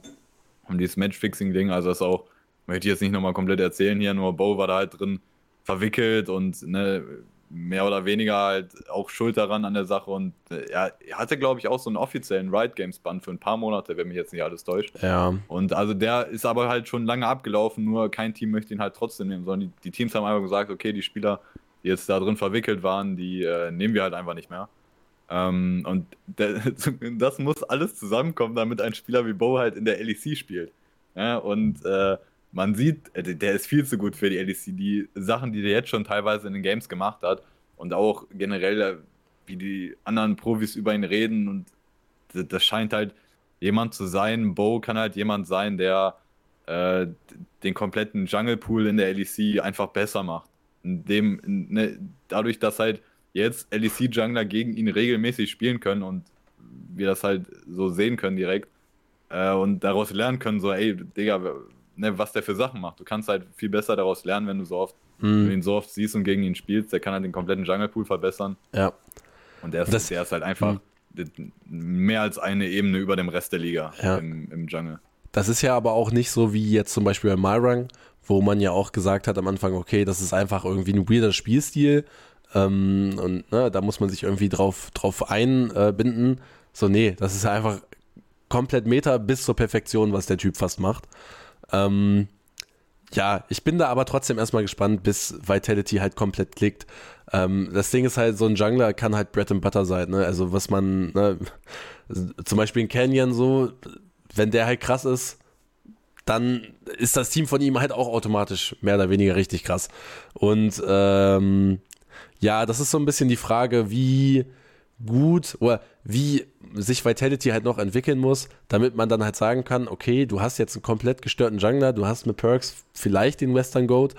Um dieses Matchfixing-Ding. Also das auch, möchte ich jetzt nicht nochmal komplett erzählen hier, nur Bo war da halt drin verwickelt und ne, mehr oder weniger halt auch schuld daran an der Sache und äh, er hatte, glaube ich, auch so einen offiziellen Riot Games Band für ein paar Monate, wenn mich jetzt nicht alles täuscht. Ja. Und also der ist aber halt schon lange abgelaufen, nur kein Team möchte ihn halt trotzdem nehmen, sondern die, die Teams haben einfach gesagt, okay, die Spieler, die jetzt da drin verwickelt waren, die äh, nehmen wir halt einfach nicht mehr. Ähm, und der, das muss alles zusammenkommen, damit ein Spieler wie Bo halt in der LEC spielt. Ja, und äh, man sieht, äh, der ist viel zu gut für die LEC. Die Sachen, die der jetzt schon teilweise in den Games gemacht hat und auch generell, äh, wie die anderen Profis über ihn reden und das scheint halt jemand zu sein. Bo kann halt jemand sein, der äh, den kompletten Jungle Pool in der LEC einfach besser macht. Dem, ne, dadurch, dass halt jetzt LEC-Jungler gegen ihn regelmäßig spielen können und wir das halt so sehen können direkt äh, und daraus lernen können, so, ey, Digga, ne, was der für Sachen macht. Du kannst halt viel besser daraus lernen, wenn du so oft, du ihn so oft siehst und gegen ihn spielst. Der kann halt den kompletten Jungle Pool verbessern. Ja. Und der ist, das, der ist halt einfach mm. mehr als eine Ebene über dem Rest der Liga ja. im, im Jungle. Das ist ja aber auch nicht so wie jetzt zum Beispiel bei Myrang, wo man ja auch gesagt hat am Anfang, okay, das ist einfach irgendwie ein weirder Spielstil ähm, und ne, da muss man sich irgendwie drauf, drauf einbinden. So, nee, das ist einfach komplett Meta bis zur Perfektion, was der Typ fast macht. Ähm, ja, ich bin da aber trotzdem erstmal gespannt, bis Vitality halt komplett klickt. Ähm, das Ding ist halt, so ein Jungler kann halt Bread and Butter sein, ne? Also was man, ne? zum Beispiel in Canyon so, wenn der halt krass ist, dann ist das Team von ihm halt auch automatisch mehr oder weniger richtig krass. Und ähm, ja, das ist so ein bisschen die Frage, wie gut oder wie sich Vitality halt noch entwickeln muss, damit man dann halt sagen kann, okay, du hast jetzt einen komplett gestörten Jungler, du hast mit Perks vielleicht den Western Goat,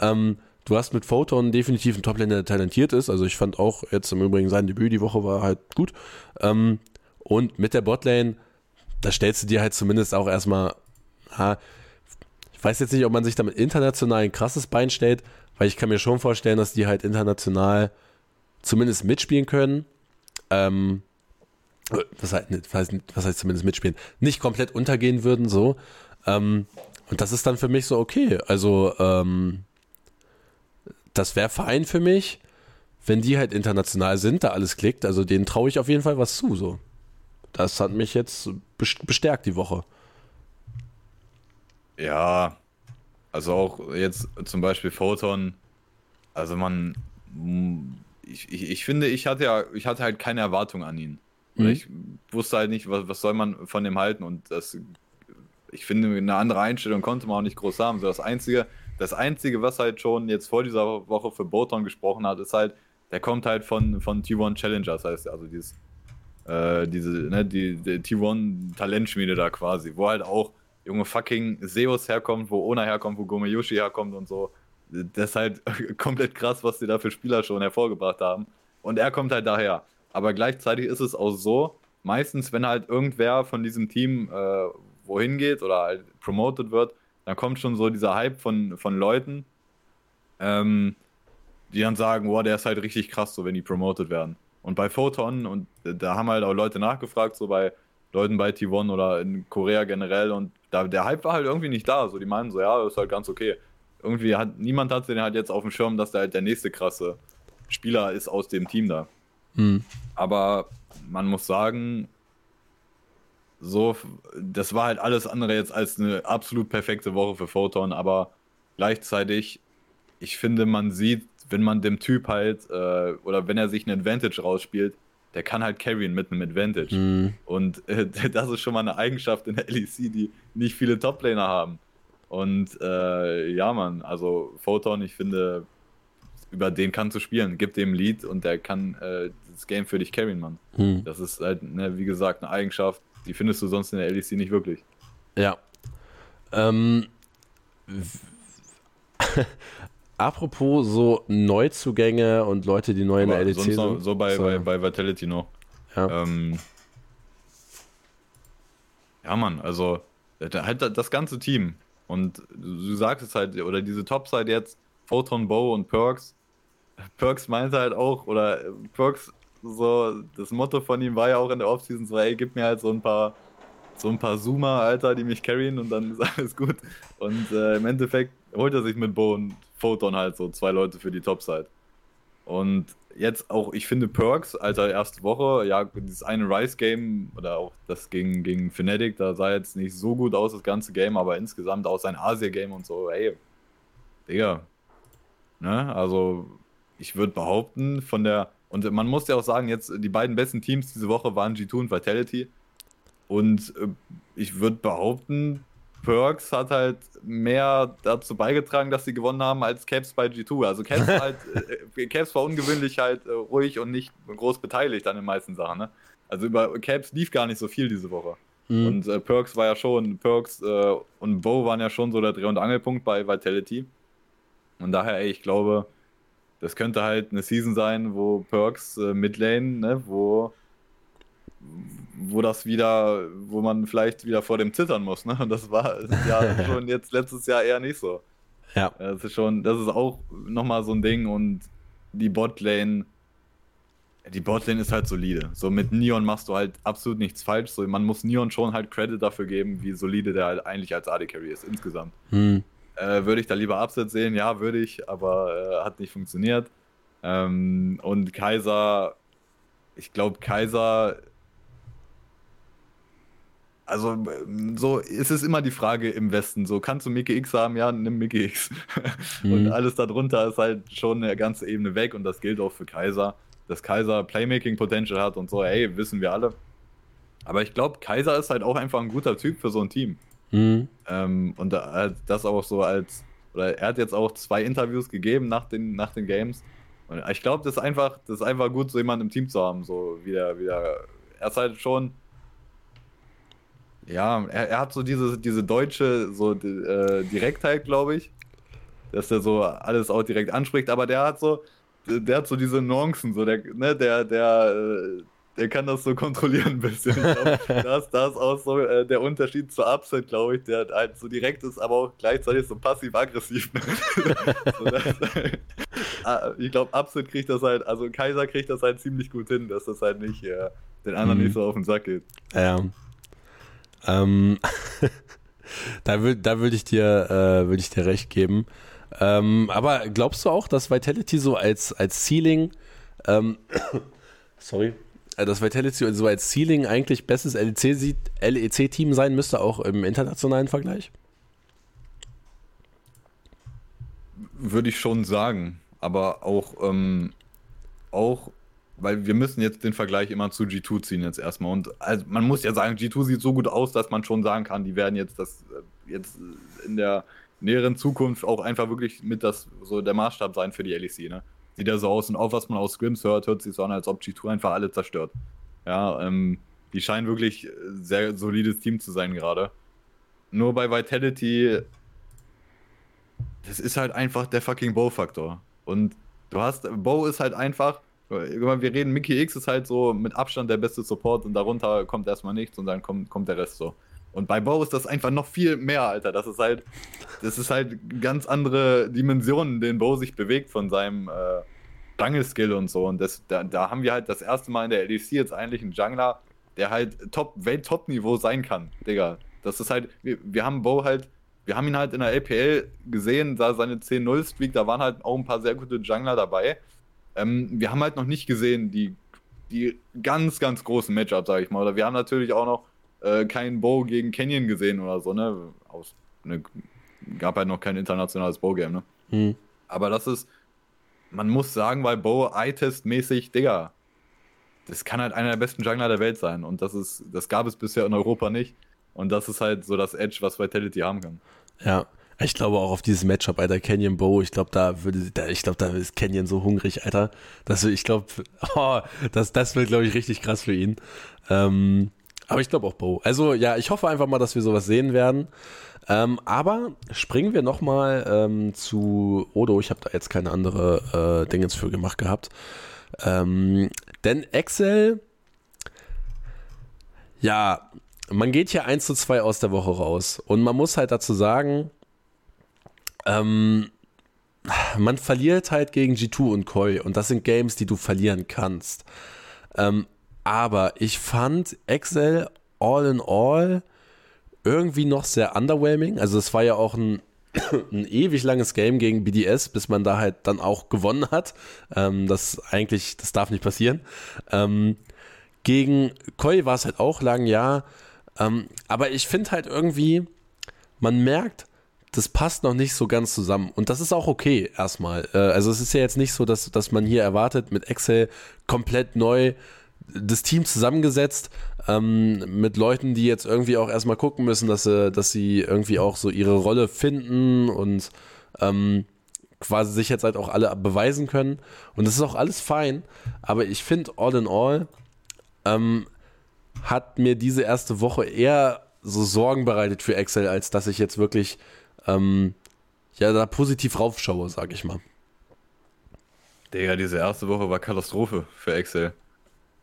ähm, du hast mit Photon definitiv einen Toplane, der talentiert ist, also ich fand auch jetzt im Übrigen sein Debüt die Woche war halt gut. Ähm, und mit der Botlane, da stellst du dir halt zumindest auch erstmal, ha, ich weiß jetzt nicht, ob man sich damit international ein krasses Bein stellt, weil ich kann mir schon vorstellen, dass die halt international zumindest mitspielen können, ähm, was, heißt, was, heißt zumindest mitspielen, nicht komplett untergehen würden, so. Ähm, und das ist dann für mich so okay. Also, ähm, das wäre fein für mich, wenn die halt international sind, da alles klickt. Also, denen traue ich auf jeden Fall was zu, so. das hat mich jetzt bestärkt die Woche. Ja, also auch jetzt zum Beispiel Photon, also man, ich, ich, ich finde, ich hatte ja, ich hatte halt keine Erwartung an ihn. Mhm. Ich wusste halt nicht, was, was soll man von dem halten und das, ich finde, eine andere Einstellung konnte man auch nicht groß haben. So das Einzige, das Einzige, was halt schon jetzt vor dieser Woche für Boton gesprochen hat, ist halt, der kommt halt von, von T1 Challengers, heißt also dieses, äh, diese, ne, die, die T1 Talentschmiede da quasi, wo halt auch junge fucking Zeus herkommt, wo Ona herkommt, wo Gomeyoshi herkommt und so. Das ist halt komplett krass, was die da für Spieler schon hervorgebracht haben. Und er kommt halt daher. Aber gleichzeitig ist es auch so, meistens, wenn halt irgendwer von diesem Team äh, wohin geht oder halt promoted wird, dann kommt schon so dieser Hype von, von Leuten, ähm, die dann sagen, boah, der ist halt richtig krass, so wenn die promoted werden. Und bei Photon, und da haben halt auch Leute nachgefragt, so bei Leuten bei T1 oder in Korea generell, und da, der Hype war halt irgendwie nicht da. So, die meinen so, ja, ist halt ganz okay. Irgendwie hat niemand hat den halt jetzt auf dem Schirm, dass der halt der nächste krasse Spieler ist aus dem Team da. Hm. Aber man muss sagen, so, das war halt alles andere jetzt als eine absolut perfekte Woche für Photon, aber gleichzeitig, ich finde, man sieht, wenn man dem Typ halt, äh, oder wenn er sich ein Advantage rausspielt, der kann halt carryen mit einem Advantage. Mhm. Und äh, das ist schon mal eine Eigenschaft in der LEC, die nicht viele Top-Laner haben. Und äh, ja, man, also Photon, ich finde, über den kannst du spielen. Gib dem Lead und der kann äh, das Game für dich carryen, Mann. Mhm. Das ist halt, ne, wie gesagt, eine Eigenschaft, die findest du sonst in der LEC nicht wirklich. Ja. Ähm, Apropos so Neuzugänge und Leute, die neu in der LEC sind. Noch, so bei, so. bei, bei Vitality noch. Ja. Ähm, ja, Mann, also halt das ganze Team. Und du sagst es halt, oder diese Topside jetzt, Photon, Bow und Perks. Perks meinte halt auch, oder Perks, so, das Motto von ihm war ja auch in der Offseason so, ey, gib mir halt so ein paar, so ein paar Zoomer, Alter, die mich carryen und dann ist alles gut. Und äh, im Endeffekt holt er sich mit Bow und Photon halt so zwei Leute für die Topside. Und jetzt auch, ich finde Perks, Alter, erste Woche, ja, dieses eine Rice-Game oder auch das gegen, gegen Fnatic, da sah jetzt nicht so gut aus, das ganze Game, aber insgesamt auch sein Asia-Game und so, ey, Digga. Ne, also ich würde behaupten, von der, und man muss ja auch sagen, jetzt die beiden besten Teams diese Woche waren G2 und Vitality. Und äh, ich würde behaupten, Perks hat halt mehr dazu beigetragen, dass sie gewonnen haben, als Caps bei G2. Also Caps, halt, äh, Caps war ungewöhnlich halt äh, ruhig und nicht groß beteiligt an den meisten Sachen. Ne? Also über Caps lief gar nicht so viel diese Woche. Mhm. Und äh, Perks war ja schon, Perks äh, und Bo waren ja schon so der Dreh- und Angelpunkt bei Vitality. Und daher, ey, ich glaube, das könnte halt eine Season sein, wo Perks äh, Midlane, ne, wo wo das wieder, wo man vielleicht wieder vor dem zittern muss, ne? Und das war ja schon jetzt letztes Jahr eher nicht so. Ja. Das ist schon, das ist auch nochmal so ein Ding und die Botlane, die Botlane ist halt solide. So mit Neon machst du halt absolut nichts falsch. So, man muss Neon schon halt Credit dafür geben, wie solide der halt eigentlich als AD Carry ist insgesamt. Hm. Äh, würde ich da lieber Upset sehen? Ja, würde ich, aber äh, hat nicht funktioniert. Ähm, und Kaiser, ich glaube, Kaiser also so ist es immer die Frage im Westen. So kannst du Mickey X haben, ja, nimm Mickey X. Mhm. Und alles darunter ist halt schon eine ganze Ebene weg und das gilt auch für Kaiser. Dass Kaiser Playmaking Potential hat und so, hey, wissen wir alle. Aber ich glaube, Kaiser ist halt auch einfach ein guter Typ für so ein Team. Mhm. Ähm, und das auch so als, oder er hat jetzt auch zwei Interviews gegeben nach den, nach den Games. Und ich glaube, das ist einfach, das ist einfach gut, so jemanden im Team zu haben. So wieder, wieder. Er ist halt schon ja, er, er, hat so diese, diese deutsche so äh, Direktheit, glaube ich. Dass er so alles auch direkt anspricht, aber der hat so, der hat so diese Nuancen, so der, ne, der, der, äh, der kann das so kontrollieren ein bisschen. Glaub, das, ist auch so äh, der Unterschied zu Upset, glaube ich, der halt so direkt ist, aber auch gleichzeitig so passiv-aggressiv. so, ah, ich glaube, Upset kriegt das halt, also Kaiser kriegt das halt ziemlich gut hin, dass das halt nicht äh, den anderen mhm. nicht so auf den Sack geht. Ja. Ähm, da würde da würd ich, dir, äh, würd ich dir recht geben. Ähm, aber glaubst du auch, dass Vitality so als, als Ceiling, ähm, sorry, äh, dass Vitality so als Ceiling eigentlich bestes LEC-Team sein müsste, auch im internationalen Vergleich? Würde ich schon sagen. Aber auch, ähm, auch, weil wir müssen jetzt den Vergleich immer zu G2 ziehen jetzt erstmal. Und also man muss ja sagen, G2 sieht so gut aus, dass man schon sagen kann, die werden jetzt das äh, jetzt in der näheren Zukunft auch einfach wirklich mit das so der Maßstab sein für die LEC, ne? Sieht ja so aus und auch was man aus Scrims hört, hört sich so an, als ob G2 einfach alle zerstört. Ja, ähm, die scheinen wirklich sehr solides Team zu sein gerade. Nur bei Vitality, das ist halt einfach der fucking Bow-Faktor. Und du hast, Bow ist halt einfach, wir reden, Mickey X ist halt so mit Abstand der beste Support und darunter kommt erstmal nichts und dann kommt, kommt der Rest so. Und bei Bow ist das einfach noch viel mehr, Alter. Das ist halt, das ist halt ganz andere Dimensionen, in denen Bow sich bewegt von seinem äh, Jungle-Skill und so. Und das, da, da haben wir halt das erste Mal in der LEC jetzt eigentlich einen Jungler, der halt Top, Welt-Top-Niveau sein kann, Digga. Das ist halt, wir, wir haben Bow halt wir haben ihn halt in der LPL gesehen, da seine 10-0-Streak, da waren halt auch ein paar sehr gute Jungler dabei. Ähm, wir haben halt noch nicht gesehen, die, die ganz, ganz großen Matchups, sag ich mal. Oder wir haben natürlich auch noch äh, keinen Bow gegen Canyon gesehen oder so, ne? Aus, ne gab halt noch kein internationales Bow-Game, ne? Hm. Aber das ist, man muss sagen, weil Bow Eye-Test-mäßig, Digga, das kann halt einer der besten Jungler der Welt sein. Und das ist, das gab es bisher in Europa nicht. Und das ist halt so das Edge, was Vitality haben kann. Ja. Ich glaube auch auf dieses Matchup, Alter, Canyon Bow, ich glaube, da würde, da, ich glaube, da ist Canyon so hungrig, Alter. Dass ich glaube, oh, das, das wird, glaube ich, richtig krass für ihn. Ähm, aber ich glaube auch Bow. Also ja, ich hoffe einfach mal, dass wir sowas sehen werden. Ähm, aber springen wir nochmal ähm, zu Odo. Ich habe da jetzt keine andere äh, Dingens für gemacht gehabt. Ähm, denn Excel, ja, man geht hier 1 zu 2 aus der Woche raus. Und man muss halt dazu sagen, ähm, man verliert halt gegen G2 und Koi und das sind Games, die du verlieren kannst. Ähm, aber ich fand Excel all in all irgendwie noch sehr underwhelming. Also es war ja auch ein, ein ewig langes Game gegen BDS, bis man da halt dann auch gewonnen hat. Ähm, das eigentlich, das darf nicht passieren. Ähm, gegen Koi war es halt auch lang, ja. Ähm, aber ich finde halt irgendwie, man merkt, das passt noch nicht so ganz zusammen. Und das ist auch okay erstmal. Äh, also es ist ja jetzt nicht so, dass, dass man hier erwartet, mit Excel komplett neu das Team zusammengesetzt, ähm, mit Leuten, die jetzt irgendwie auch erstmal gucken müssen, dass sie, dass sie irgendwie auch so ihre Rolle finden und ähm, quasi sich jetzt halt auch alle beweisen können. Und das ist auch alles fein. Aber ich finde, all in all, ähm, hat mir diese erste Woche eher so Sorgen bereitet für Excel, als dass ich jetzt wirklich ähm, ja, da positiv raufschaue, sag ich mal. Digga, diese erste Woche war Katastrophe für Excel.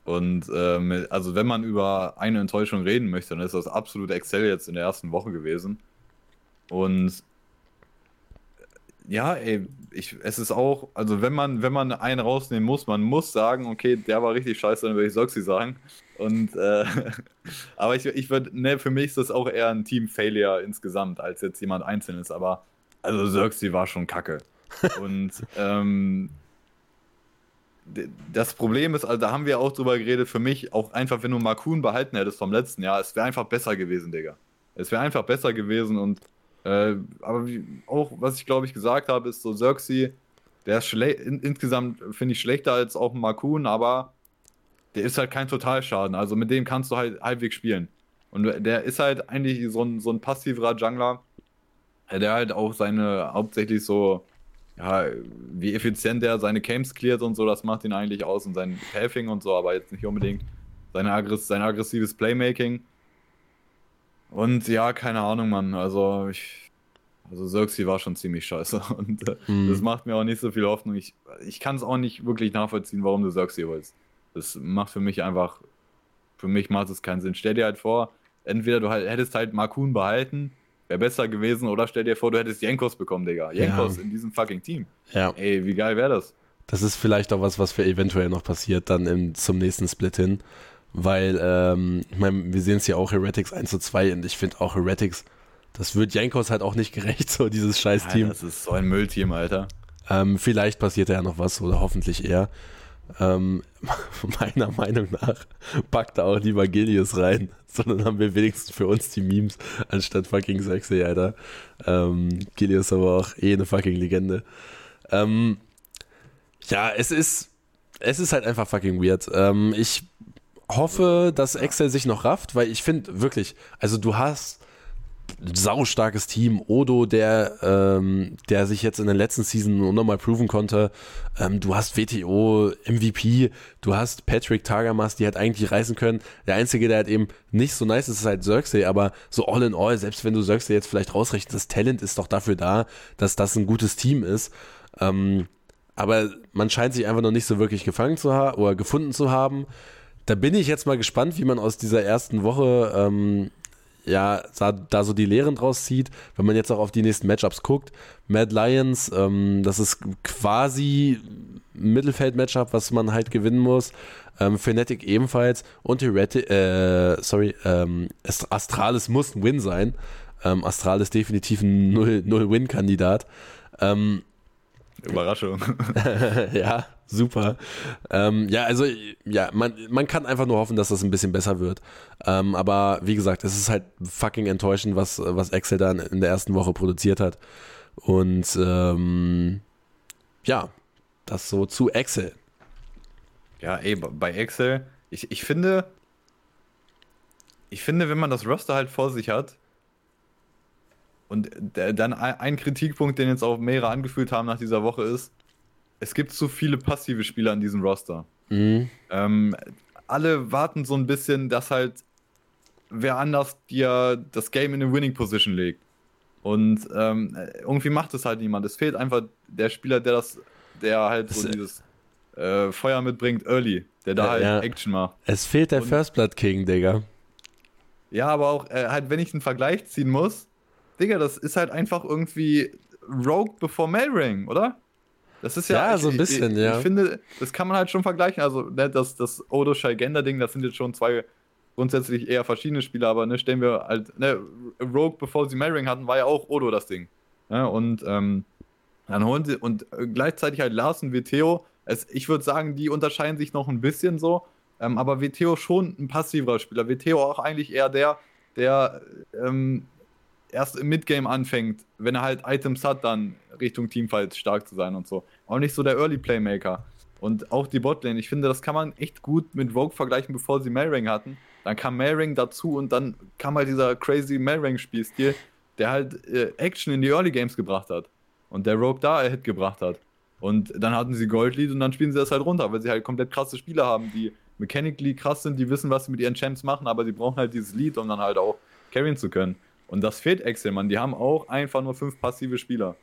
Und ähm, also wenn man über eine Enttäuschung reden möchte, dann ist das absolut Excel jetzt in der ersten Woche gewesen. Und ja, ey, ich, es ist auch, also wenn man, wenn man einen rausnehmen muss, man muss sagen, okay, der war richtig scheiße, dann würde ich Soxy sagen. Und äh, aber ich, ich würde, ne, für mich ist das auch eher ein Team-Failure insgesamt, als jetzt jemand Einzelnes. Aber also Xerxes war schon kacke. Und ähm, das Problem ist, also da haben wir auch drüber geredet, für mich auch einfach, wenn du Markun behalten hättest vom letzten Jahr, es wäre einfach besser gewesen, Digga. Es wäre einfach besser gewesen und äh, aber wie, auch, was ich glaube ich gesagt habe, ist so Xerxes, der ist in, insgesamt, finde ich, schlechter als auch Markun, aber der ist halt kein Totalschaden. Also mit dem kannst du halt halbwegs spielen. Und der ist halt eigentlich so ein, so ein passiverer Jungler, der halt auch seine hauptsächlich so, ja, wie effizient er seine Camps cleart und so, das macht ihn eigentlich aus und sein Pathing und so, aber jetzt nicht unbedingt seine Aggress sein aggressives Playmaking. Und ja, keine Ahnung, Mann. Also ich. Also Xerxes war schon ziemlich scheiße. Und äh, mhm. das macht mir auch nicht so viel Hoffnung. Ich, ich kann es auch nicht wirklich nachvollziehen, warum du Xerxes holst. Das macht für mich einfach, für mich macht es keinen Sinn. Stell dir halt vor, entweder du halt, hättest halt Markun behalten, wäre besser gewesen, oder stell dir vor, du hättest Jankos bekommen, Digga. Jankos ja. in diesem fucking Team. Ja. Ey, wie geil wäre das? Das ist vielleicht auch was, was für eventuell noch passiert, dann im, zum nächsten Split hin. Weil, ähm, ich meine, wir sehen es ja auch Heretics 1 zu 2 und ich finde auch Heretics, das wird Jankos halt auch nicht gerecht, so dieses scheiß Team. das ist so ein Müllteam, Alter. Ähm, vielleicht passiert ja noch was oder hoffentlich eher. Ähm, meiner Meinung nach packt da auch lieber Gilius rein, sondern haben wir wenigstens für uns die Memes anstatt fucking Sexy, Alter. Ähm, Gilius aber auch eh eine fucking Legende. Ähm, ja, es ist, es ist halt einfach fucking weird. Ähm, ich hoffe, dass Excel sich noch rafft, weil ich finde wirklich, also du hast saustarkes Team. Odo, der, ähm, der sich jetzt in den letzten Season nochmal proven konnte. Ähm, du hast WTO, MVP, du hast Patrick Targamas, die halt eigentlich reißen können. Der Einzige, der halt eben nicht so nice ist, ist halt Xerxes, aber so all in all, selbst wenn du Xerxes jetzt vielleicht rausrechnest, das Talent ist doch dafür da, dass das ein gutes Team ist. Ähm, aber man scheint sich einfach noch nicht so wirklich gefangen zu haben oder gefunden zu haben. Da bin ich jetzt mal gespannt, wie man aus dieser ersten Woche ähm, ja, da, da, so die Lehren draus zieht, wenn man jetzt auch auf die nächsten Matchups guckt. Mad Lions, ähm, das ist quasi Mittelfeld-Matchup, was man halt gewinnen muss. Ähm, Fnatic ebenfalls und Hereti äh, sorry, ähm, Astralis muss ein Win sein. Ähm, Astralis definitiv ein Null-Win-Kandidat. Ähm, Überraschung. ja, super. Ähm, ja, also, ja, man, man kann einfach nur hoffen, dass das ein bisschen besser wird. Ähm, aber wie gesagt, es ist halt fucking enttäuschend, was, was Excel dann in der ersten Woche produziert hat. Und ähm, ja, das so zu Excel. Ja, ey, bei Excel, ich, ich finde, ich finde, wenn man das Roster halt vor sich hat, und dann ein Kritikpunkt, den jetzt auch mehrere angefühlt haben nach dieser Woche ist, es gibt zu viele passive Spieler in diesem Roster. Mhm. Ähm, alle warten so ein bisschen, dass halt wer anders dir das Game in eine Winning Position legt. Und ähm, irgendwie macht es halt niemand. Es fehlt einfach der Spieler, der das, der halt so dieses äh, Feuer mitbringt, early, der da halt ja. Action macht. Es fehlt der Und, First Blood King, Digga. Ja, aber auch äh, halt, wenn ich einen Vergleich ziehen muss, Digga, das ist halt einfach irgendwie Rogue bevor Melring, oder? Das ist ja, ja so ein bisschen, ich, ja. Ich finde, das kann man halt schon vergleichen. Also, ne, das, das Odo Shaigenda-Ding, das sind jetzt schon zwei grundsätzlich eher verschiedene Spieler, aber ne, stellen wir halt, ne, Rogue, bevor sie Melring hatten, war ja auch Odo das Ding. Ne, und ähm, dann holen sie, und gleichzeitig halt Larsen, Theo. Es, ich würde sagen, die unterscheiden sich noch ein bisschen so, ähm, aber Theo schon ein passiverer Spieler. Theo auch eigentlich eher der, der ähm, erst im Midgame anfängt, wenn er halt Items hat, dann Richtung Teamfight stark zu sein und so. Auch nicht so der Early Playmaker. Und auch die Botlane, ich finde, das kann man echt gut mit Vogue vergleichen, bevor sie Melring hatten. Dann kam Melring dazu und dann kam halt dieser crazy Melring-Spielstil, der halt äh, Action in die Early Games gebracht hat. Und der Rogue da Hit gebracht hat. Und dann hatten sie Goldlead und dann spielen sie das halt runter, weil sie halt komplett krasse Spieler haben, die mechanically krass sind, die wissen, was sie mit ihren Champs machen, aber sie brauchen halt dieses Lead, um dann halt auch carryen zu können. Und das fehlt Excel, man. Die haben auch einfach nur fünf passive Spieler.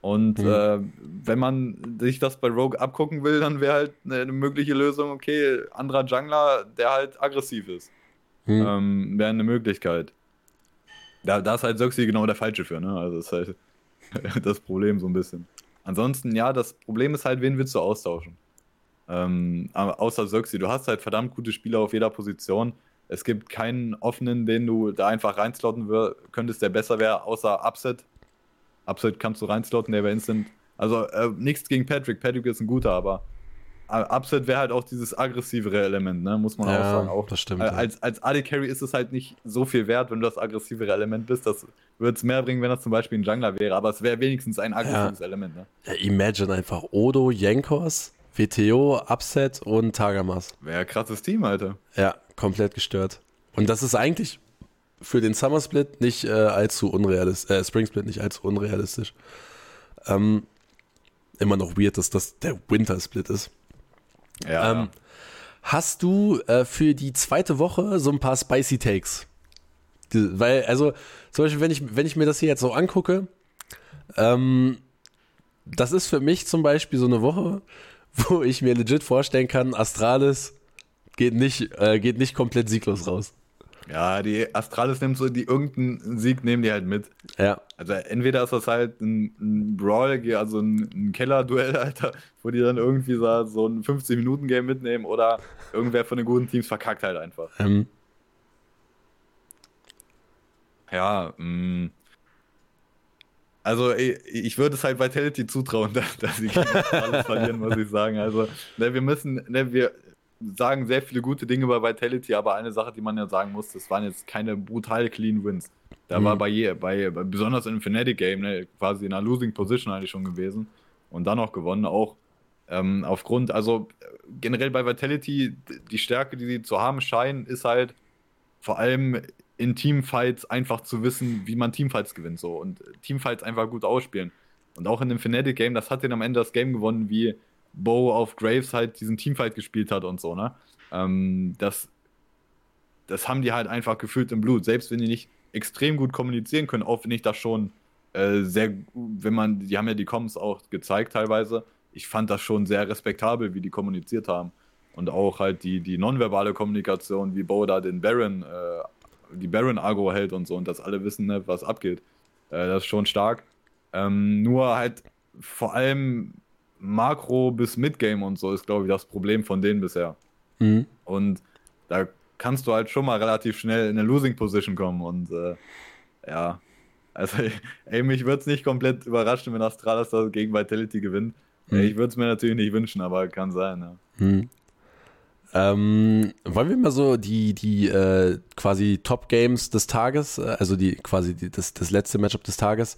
Und mhm. äh, wenn man sich das bei Rogue abgucken will, dann wäre halt eine, mögliche Lösung, okay, anderer Jungler, der halt aggressiv ist. Mhm. Ähm, wäre eine Möglichkeit. Da, da ist halt Söxi genau der Falsche für, ne? Also das ist halt das Problem so ein bisschen. Ansonsten, ja, das Problem ist halt, wen willst du austauschen? Ähm, außer Söxi. Du hast halt verdammt gute Spieler auf jeder Position. Es gibt keinen offenen, den du da einfach reinslotten könntest, der besser wäre, außer Upset. Upset kannst du reinslotten, der wäre instant. Also äh, nichts gegen Patrick. Patrick ist ein guter, aber äh, Upset wäre halt auch dieses aggressivere Element, ne? muss man ja, auch sagen. Auch, das stimmt. Äh, als, als AD Carry ist es halt nicht so viel wert, wenn du das aggressivere Element bist. Das würde es mehr bringen, wenn das zum Beispiel ein Jungler wäre, aber es wäre wenigstens ein aggressives ja. Element. Ne? Ja, imagine einfach Odo, Jankos, WTO, Upset und Tagamas. Wäre ein krasses Team, Alter. Ja, komplett gestört. Und das ist eigentlich für den Summer Split nicht äh, allzu unrealistisch, äh, Spring Split nicht allzu unrealistisch. Ähm, immer noch weird, dass das der Winter Split ist. Ja. Ähm, hast du äh, für die zweite Woche so ein paar spicy Takes? Die, weil, also, zum Beispiel, wenn ich, wenn ich mir das hier jetzt so angucke, ähm, das ist für mich zum Beispiel so eine Woche, wo ich mir legit vorstellen kann, Astralis geht nicht, äh, geht nicht komplett sieglos raus. Ja, die Astralis nimmt so die irgendeinen Sieg nehmen die halt mit. Ja. Also entweder ist das halt ein, ein Brawl, also ein, ein Keller-Duell, Alter, wo die dann irgendwie so, so ein 50-Minuten-Game mitnehmen oder irgendwer von den guten Teams verkackt halt einfach. Ähm. Ja, mh. Mm. Also ich würde es halt Vitality zutrauen, dass, dass sie alles verlieren, muss ich sagen. Also ne, wir müssen, ne, wir sagen sehr viele gute Dinge über Vitality, aber eine Sache, die man ja sagen muss, das waren jetzt keine brutal clean Wins. Da mhm. war bei, je, bei, besonders im Fnatic Game, ne, quasi in einer Losing Position eigentlich schon gewesen und dann noch gewonnen, auch ähm, aufgrund, also generell bei Vitality, die Stärke, die sie zu haben scheinen, ist halt vor allem in Teamfights einfach zu wissen, wie man Teamfights gewinnt so und Teamfights einfach gut ausspielen. Und auch in dem Fnatic Game, das hat den am Ende das Game gewonnen, wie Bo auf Graves halt diesen Teamfight gespielt hat und so, ne? Ähm, das, das haben die halt einfach gefühlt im Blut. Selbst wenn die nicht extrem gut kommunizieren können, auch wenn ich das schon äh, sehr, wenn man, die haben ja die Comms auch gezeigt teilweise. Ich fand das schon sehr respektabel, wie die kommuniziert haben. Und auch halt die, die nonverbale Kommunikation, wie Bo da den Baron äh, die Baron-Agro hält und so und dass alle wissen, ne, was abgeht. Äh, das ist schon stark. Ähm, nur halt vor allem Makro bis Midgame und so ist, glaube ich, das Problem von denen bisher. Mhm. Und da kannst du halt schon mal relativ schnell in eine Losing Position kommen und äh, ja. Also, ey, mich würde es nicht komplett überraschen, wenn Astralis da gegen Vitality gewinnt. Mhm. Ich würde es mir natürlich nicht wünschen, aber kann sein, ja. Mhm. Ähm, wollen wir mal so die, die äh, quasi Top Games des Tages, äh, also die quasi die, das, das letzte Matchup des Tages,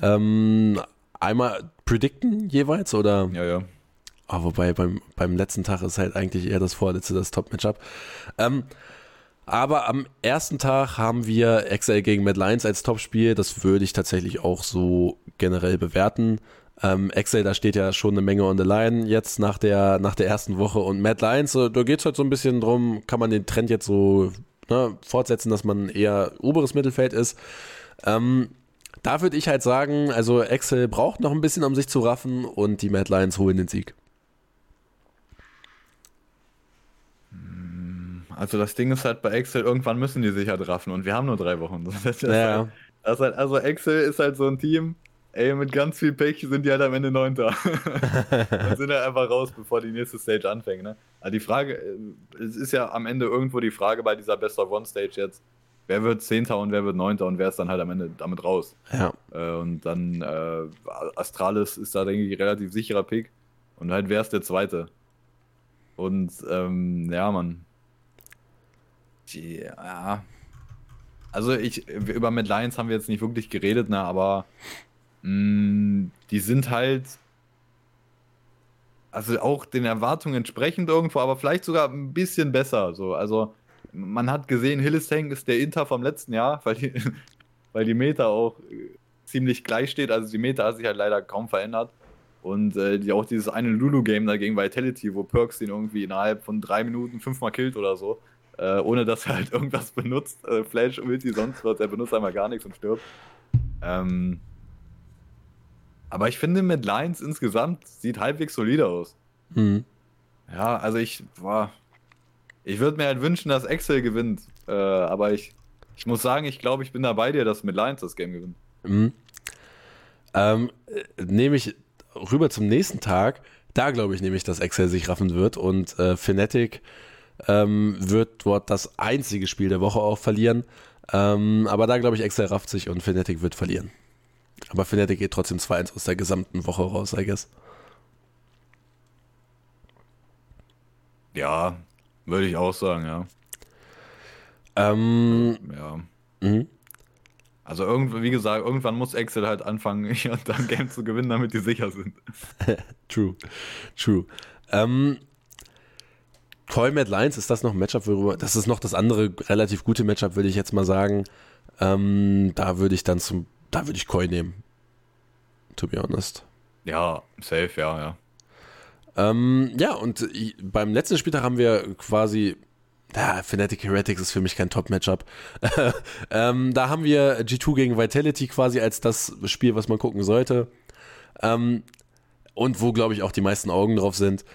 ähm, einmal predikten jeweils oder? Ja, ja. Oh, wobei beim, beim letzten Tag ist halt eigentlich eher das vorletzte, das Top-Matchup. Ähm, aber am ersten Tag haben wir XL gegen Mad Lions als Topspiel. Das würde ich tatsächlich auch so generell bewerten. Ähm, Excel, da steht ja schon eine Menge on the line jetzt nach der, nach der ersten Woche. Und Mad Lions, da geht es halt so ein bisschen drum, kann man den Trend jetzt so ne, fortsetzen, dass man eher oberes Mittelfeld ist. Ähm, da würde ich halt sagen, also Excel braucht noch ein bisschen, um sich zu raffen und die Mad Lions holen den Sieg. Also das Ding ist halt bei Excel, irgendwann müssen die sich halt raffen und wir haben nur drei Wochen. Das ja. Halt, halt, also Excel ist halt so ein Team, Ey, mit ganz viel Pech sind die halt am Ende Neunter. und sind halt einfach raus, bevor die nächste Stage anfängt. Ne? Also die Frage, äh, es ist ja am Ende irgendwo die Frage bei dieser Best of One Stage jetzt, wer wird Zehnter und wer wird Neunter und wer ist dann halt am Ende damit raus. Ja. Äh, und dann äh, Astralis ist da, denke ich, relativ sicherer Pick. Und halt wer ist der Zweite. Und ähm, ja, Mann. Ja. Also ich, über Mad Lions haben wir jetzt nicht wirklich geredet, ne, aber Mm, die sind halt, also auch den Erwartungen entsprechend irgendwo, aber vielleicht sogar ein bisschen besser. So. Also man hat gesehen, Hillesang ist der Inter vom letzten Jahr, weil die, weil die Meta auch ziemlich gleich steht. Also die Meta hat sich halt leider kaum verändert. Und äh, die, auch dieses eine Lulu-Game da gegen Vitality, wo Perks den irgendwie innerhalb von drei Minuten fünfmal killt oder so, äh, ohne dass er halt irgendwas benutzt, äh, Flash, Ulti, sonst was, er benutzt einmal gar nichts und stirbt. Ähm, aber ich finde, mit Lions insgesamt sieht halbwegs solide aus. Mhm. Ja, also ich, boah, ich würde mir halt wünschen, dass Excel gewinnt. Äh, aber ich, ich muss sagen, ich glaube, ich bin da bei dir, dass mit Lions das Game gewinnt. Mhm. Ähm, äh, nehme ich rüber zum nächsten Tag. Da glaube ich nämlich, dass Excel sich raffen wird und äh, Fnatic ähm, wird dort das einzige Spiel der Woche auch verlieren. Ähm, aber da glaube ich, Excel rafft sich und Fnatic wird verlieren. Aber Fnatic geht trotzdem 2-1 aus der gesamten Woche raus, I guess. Ja, würde ich auch sagen, ja. Ähm, ja. Mhm. Also irgendwie, wie gesagt, irgendwann muss Excel halt anfangen, hier und dann Game zu gewinnen, damit die sicher sind. true, true. Ähm, Mad Lions, ist das noch ein Matchup, worüber, das ist noch das andere relativ gute Matchup, würde ich jetzt mal sagen. Ähm, da würde ich dann zum da würde ich Koi nehmen. To be honest. Ja, safe, ja, ja. Ähm, ja, und beim letzten Spieltag haben wir quasi. Ja, Fnatic Heretics ist für mich kein Top-Matchup. ähm, da haben wir G2 gegen Vitality quasi als das Spiel, was man gucken sollte. Ähm, und wo, glaube ich, auch die meisten Augen drauf sind.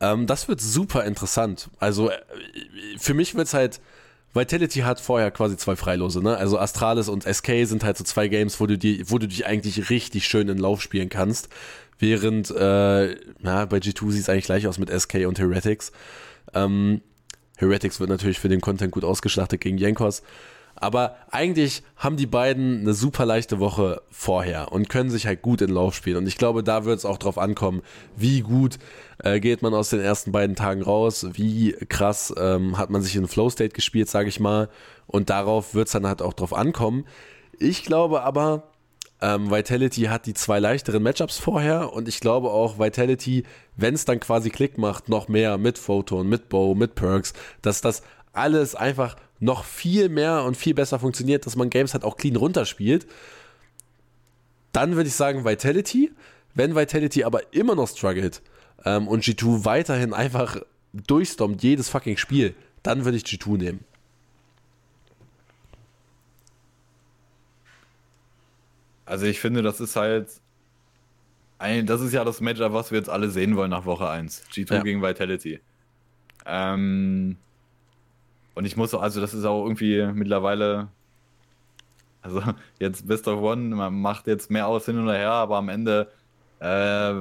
Ähm, das wird super interessant. Also, äh, für mich wird es halt Vitality hat vorher quasi zwei Freilose, ne? Also Astralis und SK sind halt so zwei Games, wo du die, wo du dich eigentlich richtig schön in Lauf spielen kannst. Während, äh, na, bei G2 sieht es eigentlich gleich aus mit SK und Heretics. Ähm, Heretics wird natürlich für den Content gut ausgeschlachtet gegen Jankos. Aber eigentlich haben die beiden eine super leichte Woche vorher und können sich halt gut in Lauf spielen. Und ich glaube, da wird es auch drauf ankommen, wie gut äh, geht man aus den ersten beiden Tagen raus, wie krass ähm, hat man sich in Flow State gespielt, sage ich mal. Und darauf wird es dann halt auch drauf ankommen. Ich glaube aber, ähm, Vitality hat die zwei leichteren Matchups vorher und ich glaube auch Vitality, wenn es dann quasi Klick macht, noch mehr mit Photon, mit Bow, mit Perks, dass das alles einfach noch viel mehr und viel besser funktioniert, dass man Games halt auch clean runterspielt. Dann würde ich sagen Vitality. Wenn Vitality aber immer noch struggelt ähm, und G2 weiterhin einfach durchstommt jedes fucking Spiel, dann würde ich G2 nehmen. Also ich finde, das ist halt ein, das ist ja das Matchup, was wir jetzt alle sehen wollen nach Woche 1. G2 ja. gegen Vitality. Ähm, und ich muss, also das ist auch irgendwie mittlerweile, also jetzt Best of One, man macht jetzt mehr aus hin oder her, aber am Ende, äh,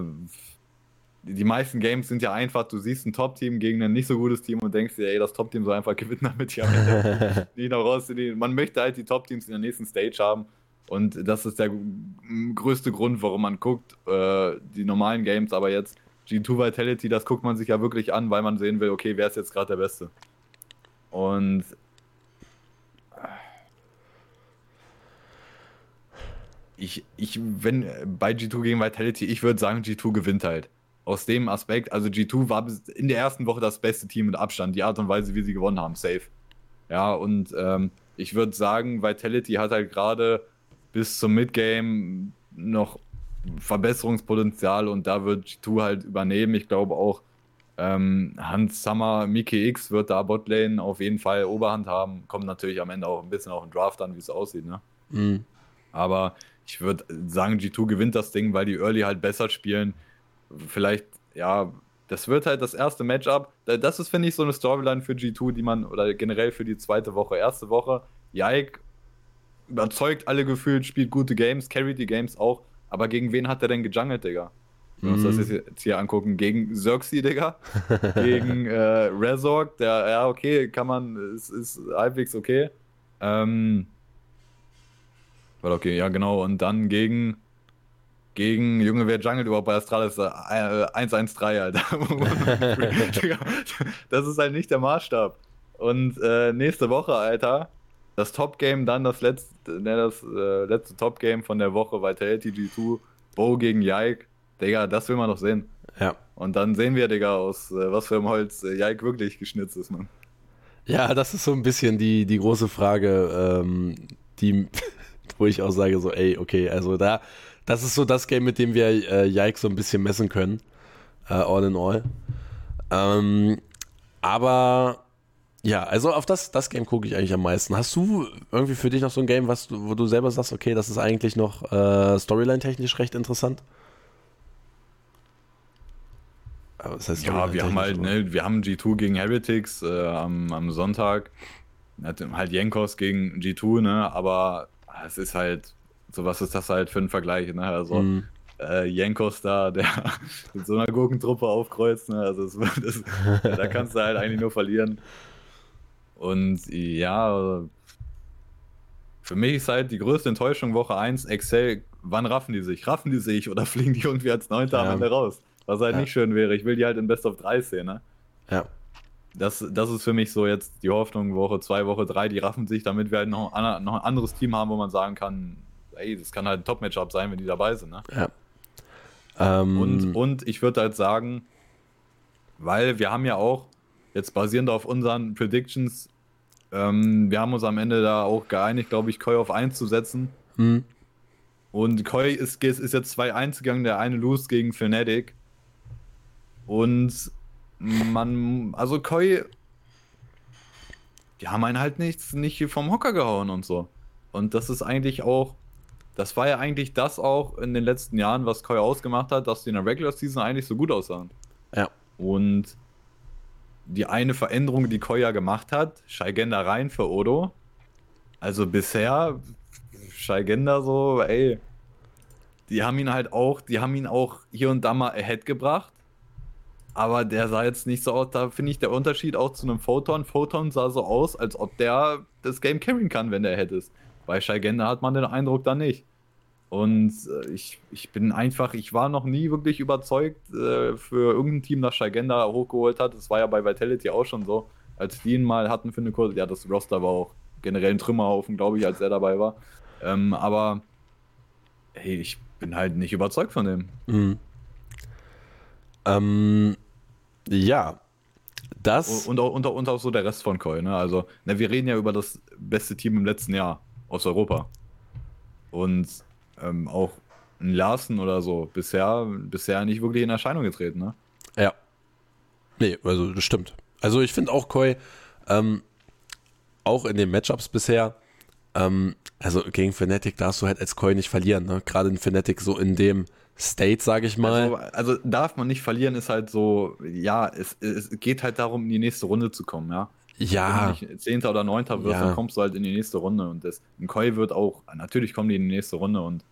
die meisten Games sind ja einfach, du siehst ein Top-Team gegen ein nicht so gutes Team und denkst dir, ey, das Top-Team soll einfach gewinnen, damit die am Ende nicht noch raus sind. Man möchte halt die Top-Teams in der nächsten Stage haben und das ist der größte Grund, warum man guckt, äh, die normalen Games, aber jetzt G2 Vitality, das guckt man sich ja wirklich an, weil man sehen will, okay, wer ist jetzt gerade der Beste. Und ich, ich, wenn bei G2 gegen Vitality, ich würde sagen, G2 gewinnt halt. Aus dem Aspekt, also G2 war in der ersten Woche das beste Team mit Abstand, die Art und Weise, wie sie gewonnen haben, safe. Ja, und ähm, ich würde sagen, Vitality hat halt gerade bis zum Midgame noch Verbesserungspotenzial und da wird G2 halt übernehmen. Ich glaube auch, ähm, Hans Summer, Mickey X wird da Botlane auf jeden Fall Oberhand haben. Kommt natürlich am Ende auch ein bisschen auf den Draft an, wie es aussieht. Ne? Mhm. Aber ich würde sagen, G2 gewinnt das Ding, weil die Early halt besser spielen. Vielleicht, ja, das wird halt das erste Matchup. Das ist, finde ich, so eine Storyline für G2, die man, oder generell für die zweite Woche, erste Woche. Yike überzeugt alle gefühlt, spielt gute Games, carry die Games auch. Aber gegen wen hat er denn gejungelt, Digga? Wenn wir uns das mhm. jetzt hier angucken, gegen Xerxi, Digga, gegen äh, Resorg, der, ja, okay, kann man, ist, ist halbwegs okay. Ähm, war okay, ja, genau, und dann gegen, gegen, Junge, wer jungelt überhaupt bei Astralis? Äh, 1-1-3, Alter. das ist halt nicht der Maßstab. Und äh, nächste Woche, Alter, das Top-Game, dann das letzte, ne, das äh, letzte Top-Game von der Woche, Vitality G2, Bo gegen Yike. Digga, das will man doch sehen. Ja. Und dann sehen wir, Digga, aus äh, was für einem Holz äh, Yike wirklich geschnitzt ist, man. Ja, das ist so ein bisschen die, die große Frage, ähm, die, wo ich auch sage, so, ey, okay, also da, das ist so das Game, mit dem wir äh, Yike so ein bisschen messen können. Äh, all in all. Ähm, aber ja, also auf das, das Game gucke ich eigentlich am meisten. Hast du irgendwie für dich noch so ein Game, was wo du selber sagst, okay, das ist eigentlich noch äh, Storyline-technisch recht interessant? Das heißt ja, wir haben halt, ne, wir haben G2 gegen Heretics äh, am, am Sonntag. Halt Jenkos gegen G2, ne? Aber es ist halt, so was ist das halt für ein Vergleich, ne? Also mhm. äh, Jenkos da, der mit so einer Gurkentruppe aufkreuzt, ne? Also das, das, da kannst du halt eigentlich nur verlieren. Und ja, für mich ist halt die größte Enttäuschung Woche 1, Excel, wann raffen die sich? Raffen die sich oder fliegen die irgendwie als Neunter ja. am Ende raus? Was halt ja. nicht schön wäre. Ich will die halt in Best of 3 sehen, ne? Ja. Das, das ist für mich so jetzt die Hoffnung, Woche 2, Woche 3, die raffen sich, damit wir halt noch, ein, noch ein anderes Team haben, wo man sagen kann, ey, das kann halt ein Top-Matchup sein, wenn die dabei sind, ne? Ja. Ähm, und, und ich würde halt sagen, weil wir haben ja auch, jetzt basierend auf unseren Predictions, ähm, wir haben uns am Ende da auch geeinigt, glaube ich, Koi auf 1 zu setzen. Mhm. Und Koi ist, ist jetzt 2-1 gegangen, der eine Lose gegen Fnatic. Und man, also Koi, die haben einen halt nichts, nicht vom Hocker gehauen und so. Und das ist eigentlich auch, das war ja eigentlich das auch in den letzten Jahren, was Koi ausgemacht hat, dass die in der Regular Season eigentlich so gut aussahen. Ja. Und die eine Veränderung, die Koya gemacht hat, Shaigenda rein für Odo. Also bisher, Shaigenda so, ey, die haben ihn halt auch, die haben ihn auch hier und da mal ahead gebracht. Aber der sah jetzt nicht so aus. Da finde ich der Unterschied auch zu einem Photon. Photon sah so aus, als ob der das Game carryen kann, wenn der hätte es. Bei Shaigenda hat man den Eindruck da nicht. Und äh, ich, ich bin einfach, ich war noch nie wirklich überzeugt äh, für irgendein Team, das Shaigenda hochgeholt hat. Das war ja bei Vitality auch schon so. Als die ihn mal hatten für eine Kurse, ja, das Roster war auch generell ein Trümmerhaufen, glaube ich, als er dabei war. Ähm, aber hey, ich bin halt nicht überzeugt von dem. Mhm. Ähm, ja, das. Und, auch, und, auch, und auch so der Rest von Koi, ne? Also, ne, wir reden ja über das beste Team im letzten Jahr aus Europa. Und ähm, auch ein Larsen oder so bisher, bisher nicht wirklich in Erscheinung getreten, ne? Ja. Nee, also das stimmt. Also ich finde auch Koi, ähm, auch in den Matchups bisher, ähm, also gegen Fnatic darfst du halt als Koi nicht verlieren, ne? Gerade in Fnatic so in dem State, sage ich mal. Also, also, darf man nicht verlieren, ist halt so, ja, es, es geht halt darum, in die nächste Runde zu kommen, ja. Ja. Wenn du Zehnter oder Neunter wirst, ja. dann kommst du halt in die nächste Runde. Und das, ein Koi wird auch, natürlich kommen die in die nächste Runde und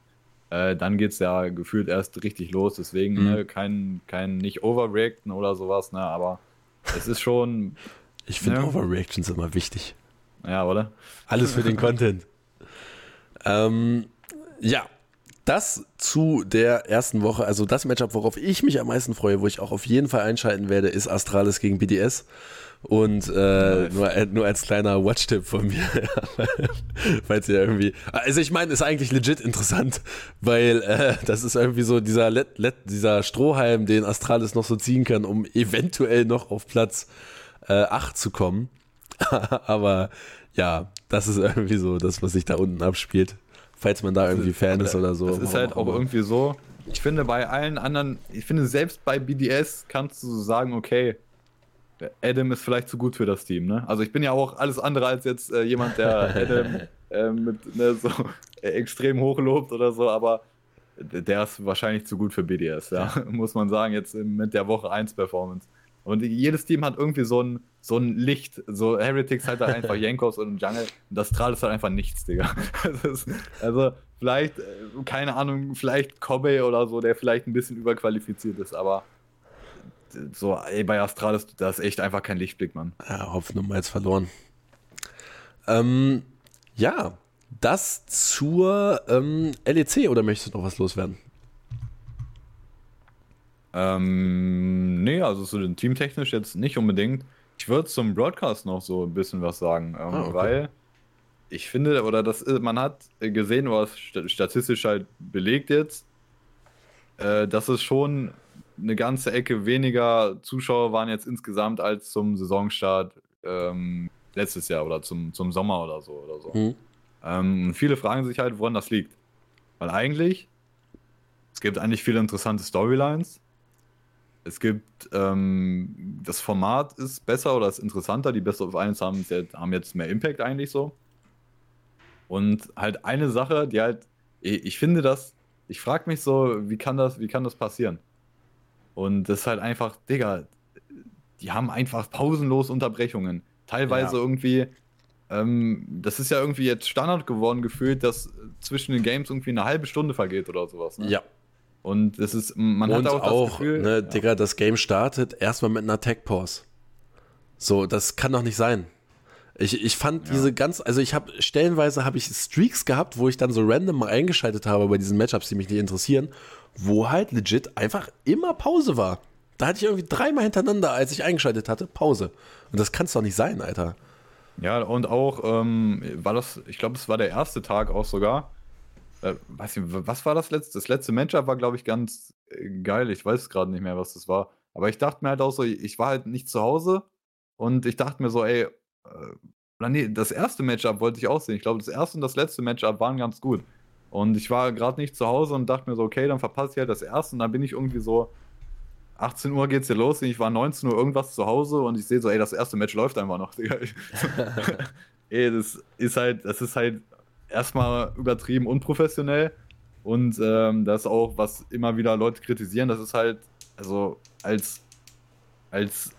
äh, dann geht es ja gefühlt erst richtig los. Deswegen mhm. ne, kein, kein nicht overreacten oder sowas, ne, aber es ist schon. Ich finde ne? Overreactions immer wichtig. Ja, oder? Alles für den Content. ähm, ja, das zu der ersten Woche, also das Matchup, worauf ich mich am meisten freue, wo ich auch auf jeden Fall einschalten werde, ist Astralis gegen BDS. Und äh, nur, nur als kleiner Watch-Tipp von mir, falls ihr irgendwie. Also ich meine, ist eigentlich legit interessant, weil äh, das ist irgendwie so dieser, Let, Let, dieser Strohhalm, den Astralis noch so ziehen kann, um eventuell noch auf Platz äh, 8 zu kommen. Aber ja, das ist irgendwie so das, was sich da unten abspielt falls man da irgendwie Fan ist oder so. Es ist halt auch irgendwie so, ich finde bei allen anderen, ich finde selbst bei BDS kannst du sagen, okay, Adam ist vielleicht zu gut für das Team, ne? Also ich bin ja auch alles andere als jetzt äh, jemand, der Adam äh, mit ne, so äh, extrem hochlobt oder so, aber der ist wahrscheinlich zu gut für BDS, ja, muss man sagen, jetzt mit der Woche 1 Performance. Und jedes Team hat irgendwie so ein, so ein Licht. So Heretics halt einfach Jankos und Jungle. Und das Strahl ist halt einfach nichts, Digga. Ist, also vielleicht, äh, keine Ahnung, vielleicht Kobe oder so, der vielleicht ein bisschen überqualifiziert ist, aber so, ey, bei Astralis, das ist echt einfach kein Lichtblick, Mann. Ja, Hoffnung mal jetzt verloren. Ähm, ja, das zur ähm, LEC oder möchtest du noch was loswerden? Ähm, nee, also so teamtechnisch jetzt nicht unbedingt. Ich würde zum Broadcast noch so ein bisschen was sagen, ähm, ah, okay. weil ich finde, oder das man hat gesehen, was statistisch halt belegt jetzt, äh, dass es schon eine ganze Ecke weniger Zuschauer waren jetzt insgesamt als zum Saisonstart ähm, letztes Jahr oder zum, zum Sommer oder so oder so. Mhm. Ähm, viele fragen sich halt, woran das liegt. Weil eigentlich, es gibt eigentlich viele interessante Storylines, es gibt, ähm, das Format ist besser oder ist interessanter. Die Best of Eins haben, haben jetzt mehr Impact eigentlich so. Und halt eine Sache, die halt, ich finde das, ich frage mich so, wie kann das, wie kann das passieren? Und das ist halt einfach, Digga, die haben einfach pausenlos Unterbrechungen. Teilweise ja. irgendwie, ähm, das ist ja irgendwie jetzt Standard geworden, gefühlt, dass zwischen den Games irgendwie eine halbe Stunde vergeht oder sowas. Ne? Ja, und es ist, man und hat auch, auch das Gefühl, ne. Digga, das Game startet erstmal mit einer Tech Pause. So, das kann doch nicht sein. Ich, ich fand ja. diese ganz, also ich habe stellenweise habe ich Streaks gehabt, wo ich dann so random mal eingeschaltet habe bei diesen Matchups, die mich nicht interessieren, wo halt legit einfach immer Pause war. Da hatte ich irgendwie dreimal hintereinander, als ich eingeschaltet hatte, Pause. Und das kann es doch nicht sein, Alter. Ja, und auch, ähm, war das, ich glaube, es war der erste Tag auch sogar, äh, weiß nicht, was war das letzte? Das letzte Matchup war, glaube ich, ganz äh, geil. Ich weiß gerade nicht mehr, was das war. Aber ich dachte mir halt auch so, ich war halt nicht zu Hause und ich dachte mir so, ey, äh, nee, das erste Matchup wollte ich auch sehen. Ich glaube, das erste und das letzte Matchup waren ganz gut. Und ich war gerade nicht zu Hause und dachte mir so, okay, dann verpasse ich halt das erste und dann bin ich irgendwie so, 18 Uhr geht's hier los und ich war 19 Uhr irgendwas zu Hause und ich sehe so, ey, das erste Match läuft einfach noch, ey, das ist halt, das ist halt erstmal übertrieben unprofessionell. Und ähm, das ist auch, was immer wieder Leute kritisieren, das ist halt, also als, als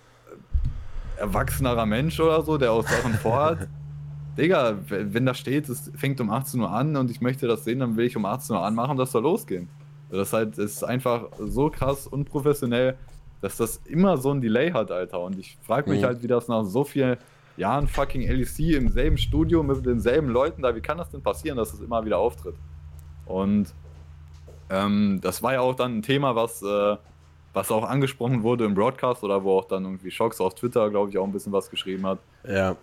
erwachsenerer Mensch oder so, der auch Sachen vorhat, Digga, wenn da steht, es fängt um 18 Uhr an und ich möchte das sehen, dann will ich um 18 Uhr anmachen und das soll losgehen. Das ist halt, ist einfach so krass unprofessionell. dass das immer so ein Delay hat, Alter. Und ich frage mich mhm. halt, wie das nach so vielen Jahren fucking LEC im selben Studio mit denselben Leuten da, wie kann das denn passieren, dass es das immer wieder auftritt? Und ähm, das war ja auch dann ein Thema, was, äh, was auch angesprochen wurde im Broadcast oder wo auch dann irgendwie Shocks auf Twitter, glaube ich, auch ein bisschen was geschrieben hat. Ja.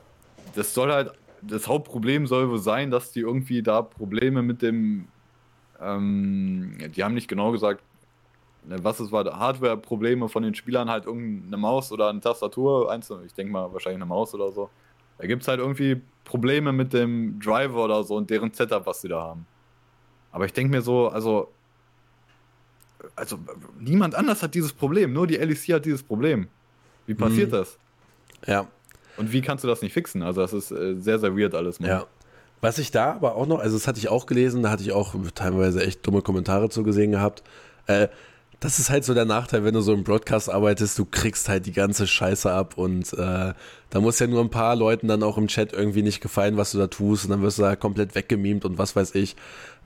Das soll halt, das Hauptproblem soll wohl sein, dass die irgendwie da Probleme mit dem, ähm, die haben nicht genau gesagt, was es war, Hardware-Probleme von den Spielern, halt irgendeine Maus oder eine Tastatur, einzeln, ich denke mal wahrscheinlich eine Maus oder so. Da gibt es halt irgendwie Probleme mit dem Driver oder so und deren Setup, was sie da haben. Aber ich denke mir so, also also niemand anders hat dieses Problem, nur die LEC hat dieses Problem. Wie passiert mhm. das? Ja. Und wie kannst du das nicht fixen? Also das ist äh, sehr, sehr weird alles. Mann. Ja. Was ich da aber auch noch, also das hatte ich auch gelesen, da hatte ich auch teilweise echt dumme Kommentare zu gesehen gehabt. Äh, das ist halt so der Nachteil, wenn du so im Broadcast arbeitest, du kriegst halt die ganze Scheiße ab und äh, da muss ja nur ein paar Leuten dann auch im Chat irgendwie nicht gefallen, was du da tust und dann wirst du da komplett weggemimt und was weiß ich.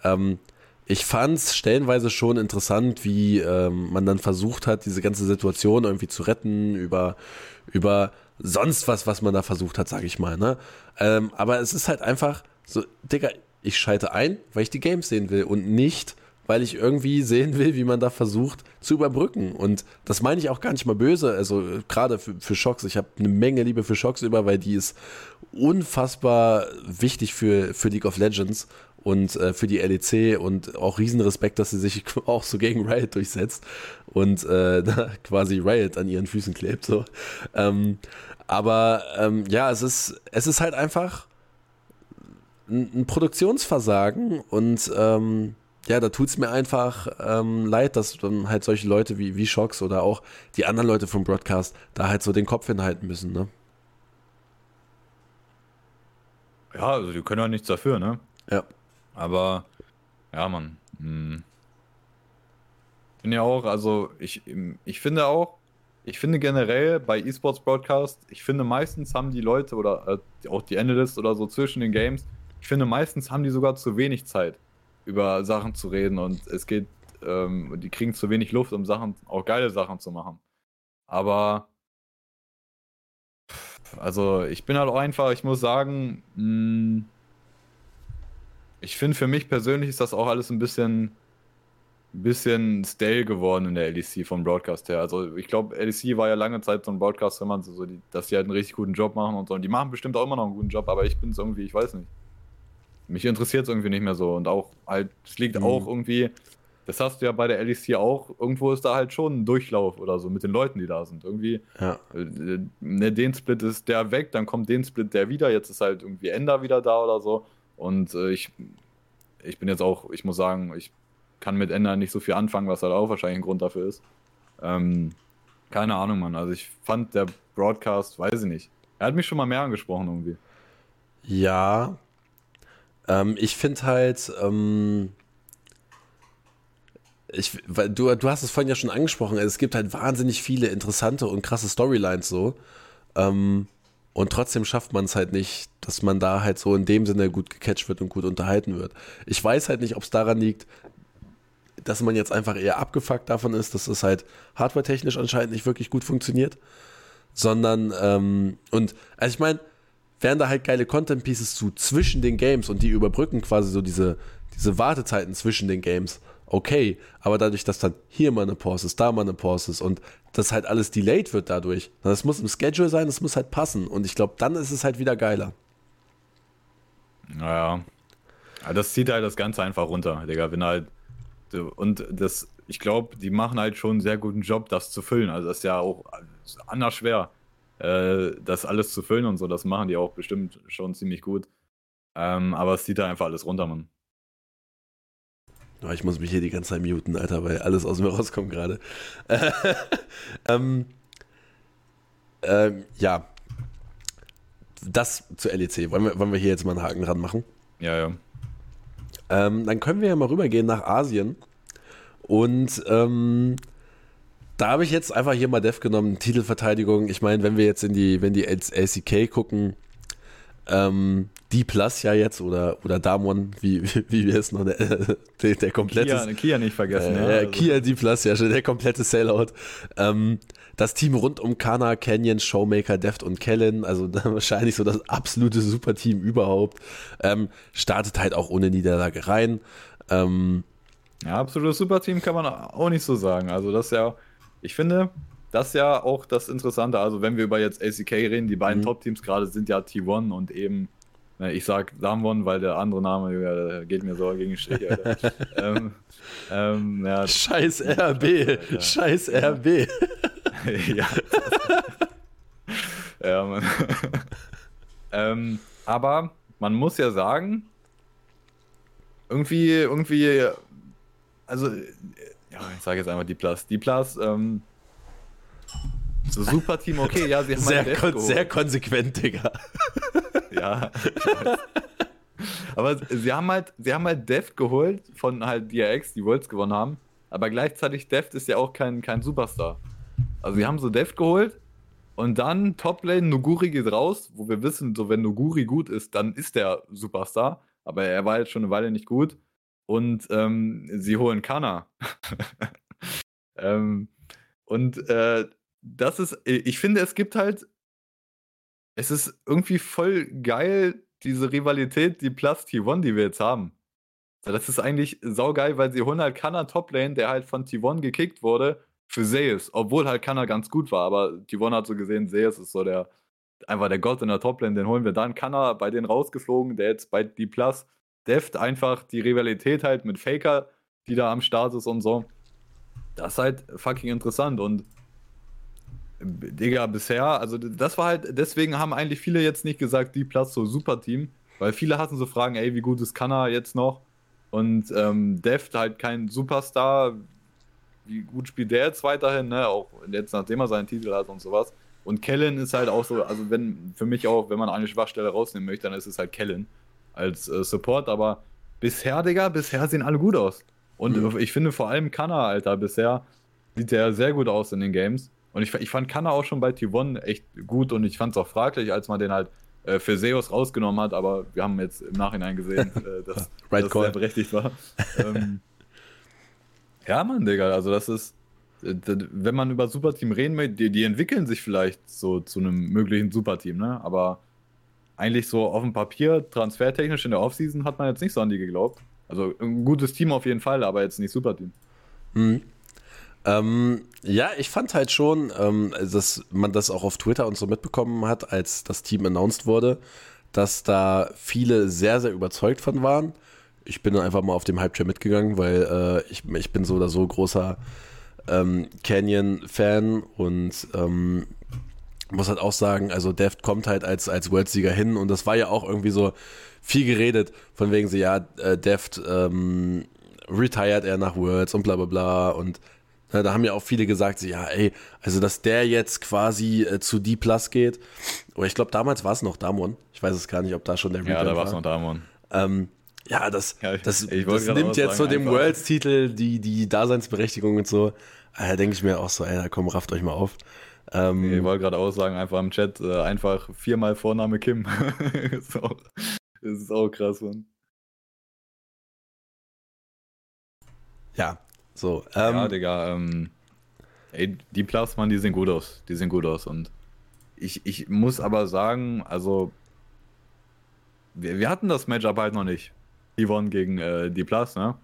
Ähm, ich fand es stellenweise schon interessant, wie ähm, man dann versucht hat, diese ganze Situation irgendwie zu retten über, über sonst was, was man da versucht hat, sag ich mal. Ne? Ähm, aber es ist halt einfach so, Digga, ich schalte ein, weil ich die Games sehen will und nicht, weil ich irgendwie sehen will, wie man da versucht zu überbrücken. Und das meine ich auch gar nicht mal böse. Also gerade für, für Shocks, ich habe eine Menge Liebe für Shocks über, weil die ist unfassbar wichtig für, für League of Legends und äh, für die LEC und auch Riesenrespekt, dass sie sich auch so gegen Riot durchsetzt und äh, quasi Riot an ihren Füßen klebt. So. Ähm, aber ähm, ja, es ist, es ist halt einfach ein, ein Produktionsversagen und ähm, ja, da tut es mir einfach ähm, leid, dass dann halt solche Leute wie, wie Shocks oder auch die anderen Leute vom Broadcast da halt so den Kopf hinhalten müssen, ne? Ja, also die können ja nichts dafür, ne? Ja. Aber ja, Mann. Hm. Bin ja auch, also ich, ich finde auch, ich finde generell bei eSports Broadcast, ich finde meistens haben die Leute oder äh, auch die Analysts oder so zwischen den Games, ich finde meistens haben die sogar zu wenig Zeit, über Sachen zu reden und es geht, ähm, die kriegen zu wenig Luft, um Sachen, auch geile Sachen zu machen. Aber also ich bin halt auch einfach, ich muss sagen, mh, hm, ich finde, für mich persönlich ist das auch alles ein bisschen, bisschen stale geworden in der LEC vom Broadcast her. Also ich glaube, LEC war ja lange Zeit so ein Broadcast, wenn man so, die, dass die halt einen richtig guten Job machen und so. Und die machen bestimmt auch immer noch einen guten Job, aber ich bin es irgendwie, ich weiß nicht. Mich interessiert es irgendwie nicht mehr so. Und auch halt, es liegt mhm. auch irgendwie, das hast du ja bei der LEC auch, irgendwo ist da halt schon ein Durchlauf oder so mit den Leuten, die da sind. Irgendwie, ja. äh, ne, den Split ist der weg, dann kommt den Split der wieder, jetzt ist halt irgendwie Ender wieder da oder so. Und äh, ich, ich bin jetzt auch, ich muss sagen, ich kann mit Ender nicht so viel anfangen, was halt auch wahrscheinlich ein Grund dafür ist. Ähm, keine Ahnung, Mann. Also ich fand der Broadcast, weiß ich nicht. Er hat mich schon mal mehr angesprochen irgendwie. Ja. Ähm, ich finde halt, ähm, ich, weil du, du hast es vorhin ja schon angesprochen, es gibt halt wahnsinnig viele interessante und krasse Storylines so. Ähm, und trotzdem schafft man es halt nicht, dass man da halt so in dem Sinne gut gecatcht wird und gut unterhalten wird. Ich weiß halt nicht, ob es daran liegt, dass man jetzt einfach eher abgefuckt davon ist, dass es halt hardware-technisch anscheinend nicht wirklich gut funktioniert. Sondern, ähm, und, also ich meine, wären da halt geile Content-Pieces zu zwischen den Games und die überbrücken quasi so diese, diese Wartezeiten zwischen den Games okay, aber dadurch, dass dann hier mal eine Pause ist, da mal eine Pause ist und das halt alles delayed wird dadurch, das muss im Schedule sein, das muss halt passen und ich glaube, dann ist es halt wieder geiler. Naja. Ja, das zieht halt das Ganze einfach runter, Digga, wenn halt und das, ich glaube, die machen halt schon einen sehr guten Job, das zu füllen. Also das ist ja auch anders schwer, äh, das alles zu füllen und so. Das machen die auch bestimmt schon ziemlich gut. Ähm, aber es zieht da einfach alles runter, Mann. Oh, ich muss mich hier die ganze Zeit muten, Alter, weil alles aus mir rauskommt gerade. ähm, ähm, ja. Das zu LEC. Wollen wir, wollen wir hier jetzt mal einen Haken dran machen? Ja, ja. Ähm, dann können wir ja mal rübergehen nach Asien. Und ähm, da habe ich jetzt einfach hier mal Def genommen, Titelverteidigung. Ich meine, wenn wir jetzt in die, wenn die LCK gucken, ähm, D Plus ja jetzt oder, oder Damon, wie, wie, wie wir es noch, der, der, komplette. Kia, Kia nicht vergessen, äh, ja. Also. Kia D Plus, ja, schon der komplette Sellout. Ähm, das Team rund um Kana, Canyon, Showmaker, Deft und Kellen, also wahrscheinlich so das absolute Superteam überhaupt, ähm, startet halt auch ohne Niederlage rein. Ähm, ja, absolutes Superteam kann man auch nicht so sagen. Also das ist ja, ich finde, das ist ja auch das Interessante. Also wenn wir über jetzt ACK reden, die beiden mhm. Top-Teams gerade sind ja T1 und eben ich sag Damwon, weil der andere Name ja, geht mir so gegen den Strich, ähm, ähm, ja. Scheiß RB, scheiß RB. ja. ja, man. ähm, aber man muss ja sagen, irgendwie, irgendwie, also, ich sage jetzt einfach die Plus. Die Plus, ähm, so super Team, okay, ja, sie haben sehr, kon sehr konsequent, Digga. ja. Aber sie haben halt, sie haben halt Deft geholt von halt DRX, die Worlds gewonnen haben. Aber gleichzeitig Deft ist ja auch kein, kein Superstar. Also sie haben so Deft geholt und dann Toplane, Nuguri geht raus, wo wir wissen, so wenn Nuguri gut ist, dann ist der Superstar. Aber er war jetzt schon eine Weile nicht gut. Und ähm, sie holen Kana. ähm, und äh, das ist, ich finde, es gibt halt es ist irgendwie voll geil, diese Rivalität, die Plus T1, die wir jetzt haben. Das ist eigentlich saugeil, weil sie holen halt Kanna Toplane, der halt von T1 gekickt wurde, für Zeus. Obwohl halt Kanna ganz gut war, aber T1 hat so gesehen, Zeus ist so der, einfach der Gott in der Toplane, den holen wir dann. Kanna bei denen rausgeflogen, der jetzt bei D Plus deft einfach die Rivalität halt mit Faker, die da am Start ist und so. Das ist halt fucking interessant und Digga, bisher, also das war halt, deswegen haben eigentlich viele jetzt nicht gesagt, die Platz so super Team, weil viele hatten so Fragen, ey, wie gut ist Kanna jetzt noch? Und ähm, Deft halt kein Superstar, wie gut spielt der jetzt weiterhin, ne? Auch jetzt nachdem er seinen Titel hat und sowas. Und Kellen ist halt auch so, also wenn, für mich auch, wenn man eine Schwachstelle rausnehmen möchte, dann ist es halt Kellen als äh, Support, aber bisher, Digga, bisher sehen alle gut aus. Und mhm. ich finde vor allem Kanna, Alter, bisher sieht der sehr gut aus in den Games. Und ich, ich fand Kanna auch schon bei T1 echt gut und ich fand es auch fraglich, als man den halt äh, für Seos rausgenommen hat, aber wir haben jetzt im Nachhinein gesehen, äh, dass, right dass er berechtigt war. ähm, ja, Mann, Digga, also das ist, wenn man über Superteam reden möchte, die, die entwickeln sich vielleicht so zu einem möglichen Superteam, ne? Aber eigentlich so auf dem Papier, transfertechnisch in der Offseason hat man jetzt nicht so an die geglaubt. Also ein gutes Team auf jeden Fall, aber jetzt nicht Superteam. Mhm. Ähm, ja, ich fand halt schon, ähm, dass man das auch auf Twitter und so mitbekommen hat, als das Team announced wurde, dass da viele sehr, sehr überzeugt von waren. Ich bin dann einfach mal auf dem Hype-Train mitgegangen, weil äh, ich, ich bin so oder so großer ähm, Canyon-Fan und ähm, muss halt auch sagen, also Deft kommt halt als, als Worldsieger hin und das war ja auch irgendwie so viel geredet, von wegen so, ja, äh, Deft ähm, retired er nach Worlds und bla bla bla und ja, da haben ja auch viele gesagt, so, ja, ey, also dass der jetzt quasi äh, zu D Plus geht. Aber ich glaube, damals war es noch Damon. Ich weiß es gar nicht, ob da schon der Rebrand Ja, da war es noch Damon. Ähm, ja, das, ja, das, das nimmt jetzt so dem Worlds-Titel die, die Daseinsberechtigung und so. Ah, da denke ich mir auch so, ey, komm, rafft euch mal auf. Ähm, ich wollte gerade auch sagen, einfach im Chat, äh, einfach viermal Vorname Kim. das, ist auch, das ist auch krass, Mann. Ja, so, ähm, ja, Digga, ähm, ey, die Plasman, die sehen gut aus. Die sehen gut aus. Und ich, ich muss aber sagen, also, wir, wir hatten das Matchup halt noch nicht. Yvonne gegen äh, die Plus, ne?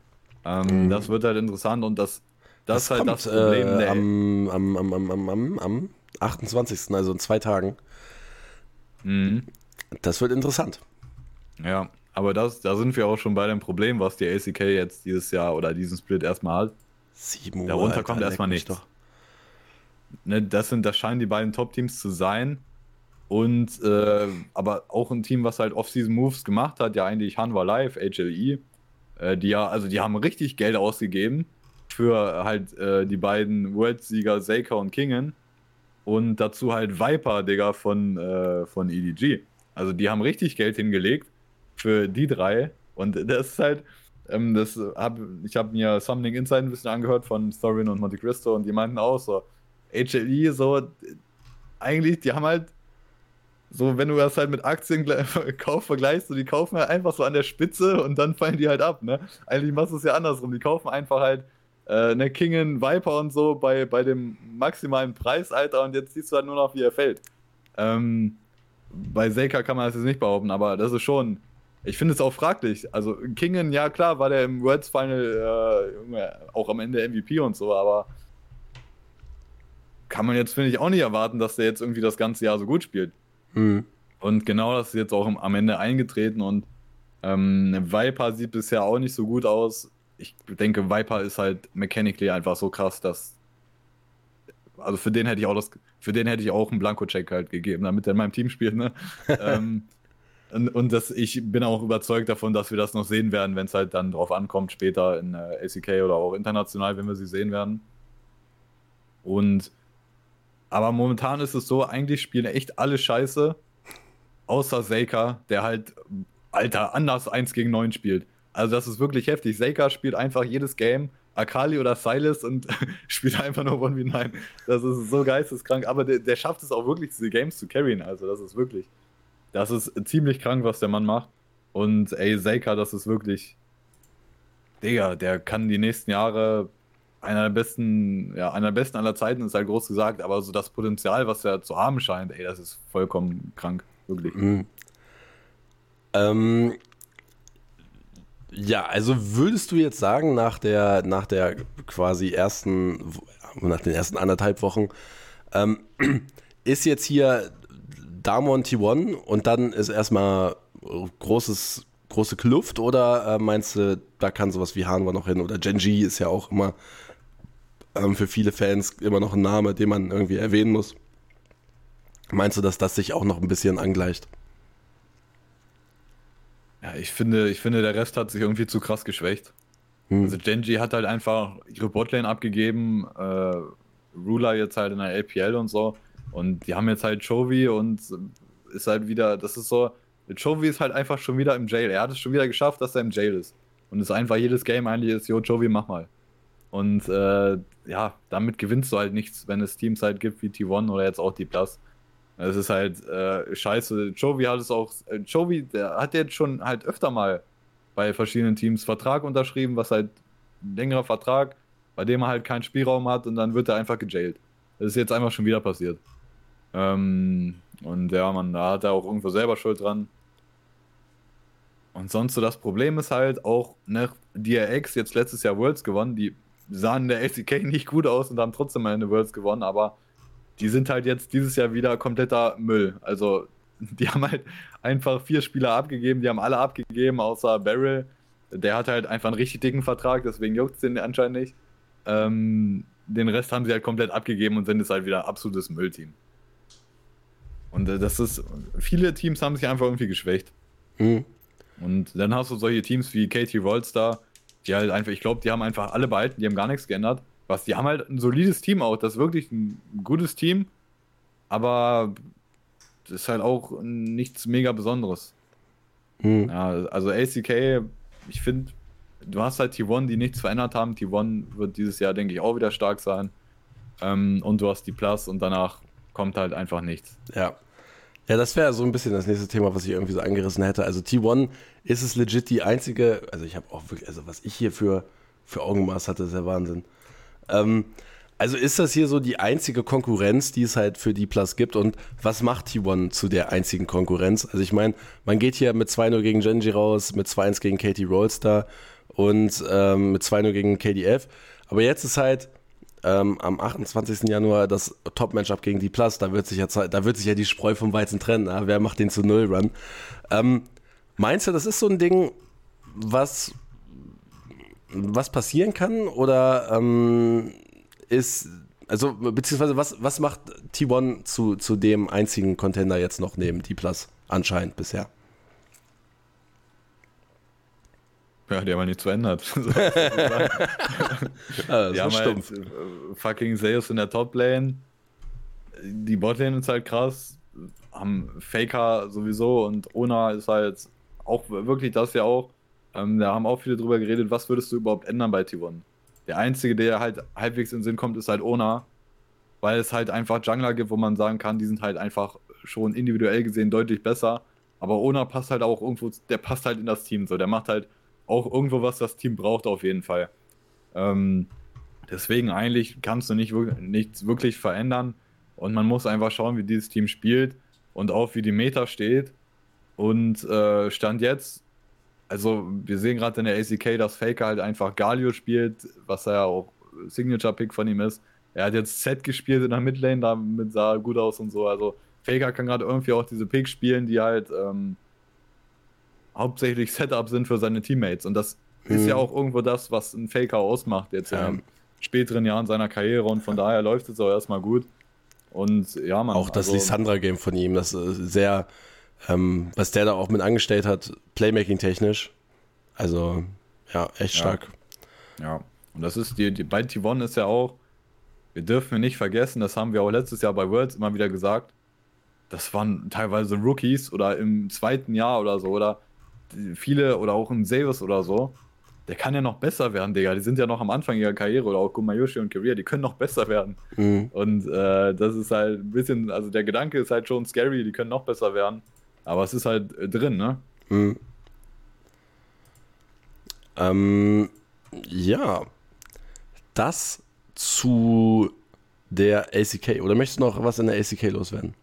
Ähm, mhm. Das wird halt interessant und das, das, ist halt kommt, das Problem. Äh, am, am, am, am, am, am 28., also in zwei Tagen. Mhm. Das wird interessant. Ja, aber das, da sind wir auch schon bei dem Problem, was die ACK jetzt dieses Jahr oder diesen Split erstmal hat. Sieben Uhr. Darunter Alter, kommt erstmal nichts. Doch. Ne, das, sind, das scheinen die beiden Top-Teams zu sein. Und äh, aber auch ein Team, was halt Off-Season-Moves gemacht hat, ja eigentlich Hanwha Live, HLE, äh, die ja, also die haben richtig Geld ausgegeben für halt äh, die beiden World-Sieger Seika und Kingen. Und dazu halt Viper, Digga, von, äh, von EDG. Also die haben richtig Geld hingelegt für die drei. Und das ist halt, ähm, das hab, ich habe mir Something Inside ein bisschen angehört von Thorin und Monte Cristo und die meinten auch so, HLE, so, eigentlich, die haben halt so, wenn du das halt mit Aktienkauf vergleichst, so, die kaufen halt einfach so an der Spitze und dann fallen die halt ab, ne? Eigentlich machst du es ja andersrum. Die kaufen einfach halt äh, ne Kingen, Viper und so bei, bei dem maximalen Preis, Alter, und jetzt siehst du halt nur noch, wie er fällt. Ähm, bei Seika kann man das jetzt nicht behaupten, aber das ist schon, ich finde es auch fraglich. Also Kingen, ja klar, war der im Worlds Final äh, auch am Ende MVP und so, aber kann man jetzt, finde ich, auch nicht erwarten, dass der jetzt irgendwie das ganze Jahr so gut spielt. Mhm. Und genau das ist jetzt auch am Ende eingetreten und ähm, Viper sieht bisher auch nicht so gut aus. Ich denke, Viper ist halt mechanically einfach so krass, dass. Also für den hätte ich auch das, für den hätte ich auch einen Blanko-Check halt gegeben, damit er in meinem Team spielt, ne? ähm, und, und das, ich bin auch überzeugt davon, dass wir das noch sehen werden, wenn es halt dann drauf ankommt, später in äh, ACK oder auch international, wenn wir sie sehen werden. Und aber momentan ist es so, eigentlich spielen echt alle Scheiße, außer Seika, der halt Alter, anders 1 gegen 9 spielt. Also das ist wirklich heftig. Seika spielt einfach jedes Game, Akali oder Silas und spielt einfach nur 1v9. Das ist so geisteskrank. Aber der, der, schafft es auch wirklich, diese Games zu carryen. Also das ist wirklich, das ist ziemlich krank, was der Mann macht. Und ey, Seika, das ist wirklich, Digga, der kann die nächsten Jahre einer der besten, ja, einer der besten aller Zeiten, ist halt groß gesagt, aber so das Potenzial, was er zu haben scheint, ey, das ist vollkommen krank, wirklich. Mhm. Ähm, ja, also würdest du jetzt sagen, nach der, nach der quasi ersten, nach den ersten anderthalb Wochen, ähm, ist jetzt hier Damon T1 und dann ist erstmal großes, große Kluft oder äh, meinst du, da kann sowas wie Hanwha noch hin oder Genji ist ja auch immer ähm, für viele Fans immer noch ein Name, den man irgendwie erwähnen muss. Meinst du, dass das sich auch noch ein bisschen angleicht? Ja, ich finde, ich finde, der Rest hat sich irgendwie zu krass geschwächt. Hm. Also Genji hat halt einfach ihre Botlane abgegeben, äh, Ruler jetzt halt in der LPL und so. Und die haben jetzt halt Chovy und ist halt wieder, das ist so, Chovy ist halt einfach schon wieder im Jail. Er hat es schon wieder geschafft, dass er im Jail ist. Und es ist einfach jedes Game eigentlich ist, jo, Chovy, mach mal. Und äh, ja, damit gewinnst du halt nichts, wenn es Teams halt gibt wie T1 oder jetzt auch die Plus. Es ist halt äh, scheiße. Jovi hat es auch. Äh, Jovi, der hat jetzt schon halt öfter mal bei verschiedenen Teams Vertrag unterschrieben, was halt ein längerer Vertrag, bei dem er halt keinen Spielraum hat und dann wird er einfach gejailt. Das ist jetzt einfach schon wieder passiert. Ähm, und ja, man, da hat er auch irgendwo selber Schuld dran. Und sonst so das Problem ist halt auch, ne, DRX jetzt letztes Jahr Worlds gewonnen, die sahen in der LCK nicht gut aus und haben trotzdem mal eine Worlds gewonnen, aber die sind halt jetzt dieses Jahr wieder kompletter Müll. Also, die haben halt einfach vier Spieler abgegeben, die haben alle abgegeben, außer Barrel. Der hat halt einfach einen richtig dicken Vertrag, deswegen juckt es den anscheinend nicht. Ähm, den Rest haben sie halt komplett abgegeben und sind jetzt halt wieder absolutes Müllteam. Und äh, das ist, viele Teams haben sich einfach irgendwie geschwächt. Mhm. Und dann hast du solche Teams wie Katie Rollstar, die halt einfach, ich glaube, die haben einfach alle behalten, die haben gar nichts geändert. Was, die haben halt ein solides Team auch, das ist wirklich ein gutes Team, aber das ist halt auch nichts mega Besonderes. Mhm. Ja, also ACK, ich finde, du hast halt T1, die nichts verändert haben. T1 wird dieses Jahr, denke ich, auch wieder stark sein. Ähm, und du hast die Plus und danach kommt halt einfach nichts. Ja. Ja, das wäre so ein bisschen das nächste Thema, was ich irgendwie so angerissen hätte. Also T1 ist es legit die einzige, also ich habe auch wirklich, also was ich hier für, für Augenmaß hatte, ist der Wahnsinn. Ähm, also ist das hier so die einzige Konkurrenz, die es halt für die Plus gibt und was macht T1 zu der einzigen Konkurrenz? Also ich meine, man geht hier mit 2-0 gegen Genji raus, mit 2-1 gegen Katie Rollstar und ähm, mit 2-0 gegen KDF. Aber jetzt ist halt ähm, am 28. Januar das Top-Matchup gegen die Plus. Da wird sich ja, da wird sich ja die Spreu vom Weizen trennen. Ja? Wer macht den zu Null-Run? Ähm, meinst du, das ist so ein Ding, was was passieren kann? Oder ähm, ist, also, beziehungsweise, was, was macht T1 zu, zu dem einzigen Contender jetzt noch neben T-Plus anscheinend bisher? Ja, die haben ja nichts verändert. ah, die haben stumpf. halt fucking Zeus in der Top-Lane. Die Bot-Lane ist halt krass. Haben Faker sowieso und Ona ist halt auch wirklich das ja auch. Ähm, da haben auch viele drüber geredet, was würdest du überhaupt ändern bei T1? Der einzige, der halt halbwegs in den Sinn kommt, ist halt Ona. Weil es halt einfach Jungler gibt, wo man sagen kann, die sind halt einfach schon individuell gesehen deutlich besser. Aber Ona passt halt auch irgendwo, der passt halt in das Team so. Der macht halt auch irgendwo, was das Team braucht, auf jeden Fall. Ähm, Deswegen eigentlich kannst du nicht, nichts wirklich verändern. Und man muss einfach schauen, wie dieses Team spielt und auch wie die Meta steht. Und äh, Stand jetzt, also wir sehen gerade in der ACK, dass Faker halt einfach Galio spielt, was ja auch Signature-Pick von ihm ist. Er hat jetzt Set gespielt in der Midlane, damit sah er gut aus und so. Also Faker kann gerade irgendwie auch diese Picks spielen, die halt ähm, hauptsächlich Setup sind für seine Teammates. Und das mhm. ist ja mhm. auch irgendwo das, was ein Faker ausmacht jetzt ja. in späteren Jahren seiner Karriere. Und von daher läuft es auch erstmal gut. Und ja, man. Auch das also, Lissandra-Game von ihm, das ist sehr, ähm, was der da auch mit angestellt hat, Playmaking-technisch. Also, ja, echt stark. Ja. Und das ist, die, die, bei T1 ist ja auch, wir dürfen nicht vergessen, das haben wir auch letztes Jahr bei Worlds immer wieder gesagt, das waren teilweise Rookies oder im zweiten Jahr oder so, oder viele, oder auch ein Savers oder so, der kann ja noch besser werden, Digga. Die sind ja noch am Anfang ihrer Karriere oder auch Gumayoshi und Korea, die können noch besser werden. Mhm. Und äh, das ist halt ein bisschen, also der Gedanke ist halt schon scary, die können noch besser werden. Aber es ist halt äh, drin, ne? Mhm. Ähm, ja. Das zu der ACK. Oder möchtest du noch was in der ACK loswerden?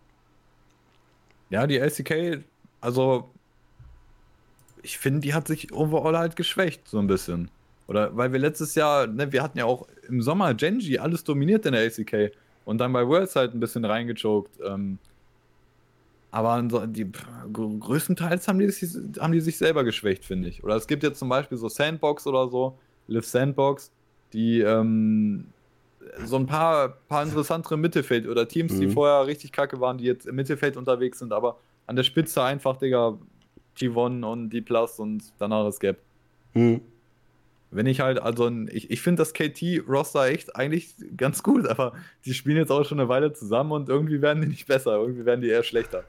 Ja, die ACK, also ich finde, die hat sich overall halt geschwächt, so ein bisschen. Oder weil wir letztes Jahr, ne, wir hatten ja auch im Sommer Genji alles dominiert in der ACK und dann bei Worlds halt ein bisschen reingechoked. Ähm, aber die, größtenteils haben die, sich, haben die sich selber geschwächt, finde ich. Oder es gibt jetzt zum Beispiel so Sandbox oder so, Live Sandbox, die ähm, so ein paar, paar interessantere Mittelfeld- oder Teams, mhm. die vorher richtig kacke waren, die jetzt im Mittelfeld unterwegs sind, aber an der Spitze einfach, Digga, G1 und D Plus und danach ist Gap. Mhm. Wenn ich halt, also ich, ich finde das KT-Roster echt eigentlich ganz gut, aber die spielen jetzt auch schon eine Weile zusammen und irgendwie werden die nicht besser, irgendwie werden die eher schlechter.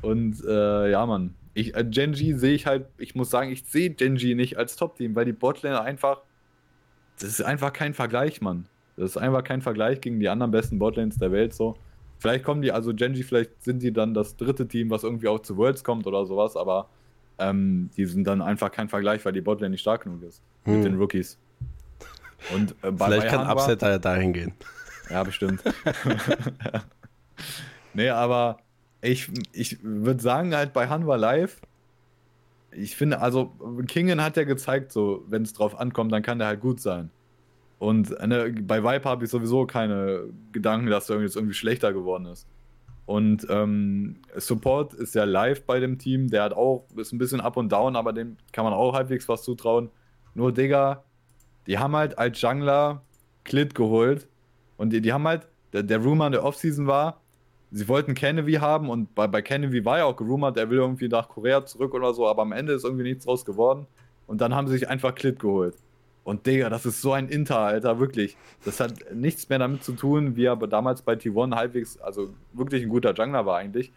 Und äh, ja, Mann. Ich, äh, Genji sehe ich halt, ich muss sagen, ich sehe Genji nicht als Top-Team, weil die Botlane einfach, das ist einfach kein Vergleich, Mann. Das ist einfach kein Vergleich gegen die anderen besten Botlanes der Welt so. Vielleicht kommen die, also Genji, vielleicht sind die dann das dritte Team, was irgendwie auch zu Worlds kommt oder sowas, aber ähm, die sind dann einfach kein Vergleich, weil die Botlane nicht stark genug ist hm. mit den Rookies. Und äh, Vielleicht kann Upset da dahin gehen. Ja, bestimmt. nee, aber ich, ich würde sagen, halt bei Hanwha Live, ich finde, also Kingen hat ja gezeigt, so, wenn es drauf ankommt, dann kann der halt gut sein. Und ne, bei Viper habe ich sowieso keine Gedanken, dass er jetzt irgendwie schlechter geworden ist. Und ähm, Support ist ja live bei dem Team. Der hat auch, ist ein bisschen up und down, aber dem kann man auch halbwegs was zutrauen. Nur, Digga, die haben halt als Jungler Klit geholt. Und die, die haben halt, der, der Rumor in der Offseason war, sie wollten Kennedy haben und bei, bei Kennedy war ja auch gerumort, er will irgendwie nach Korea zurück oder so, aber am Ende ist irgendwie nichts draus geworden. Und dann haben sie sich einfach Klit geholt. Und Digga, das ist so ein Inter, Alter, wirklich. Das hat nichts mehr damit zu tun, wie er damals bei T1 halbwegs, also wirklich ein guter Jungler war eigentlich.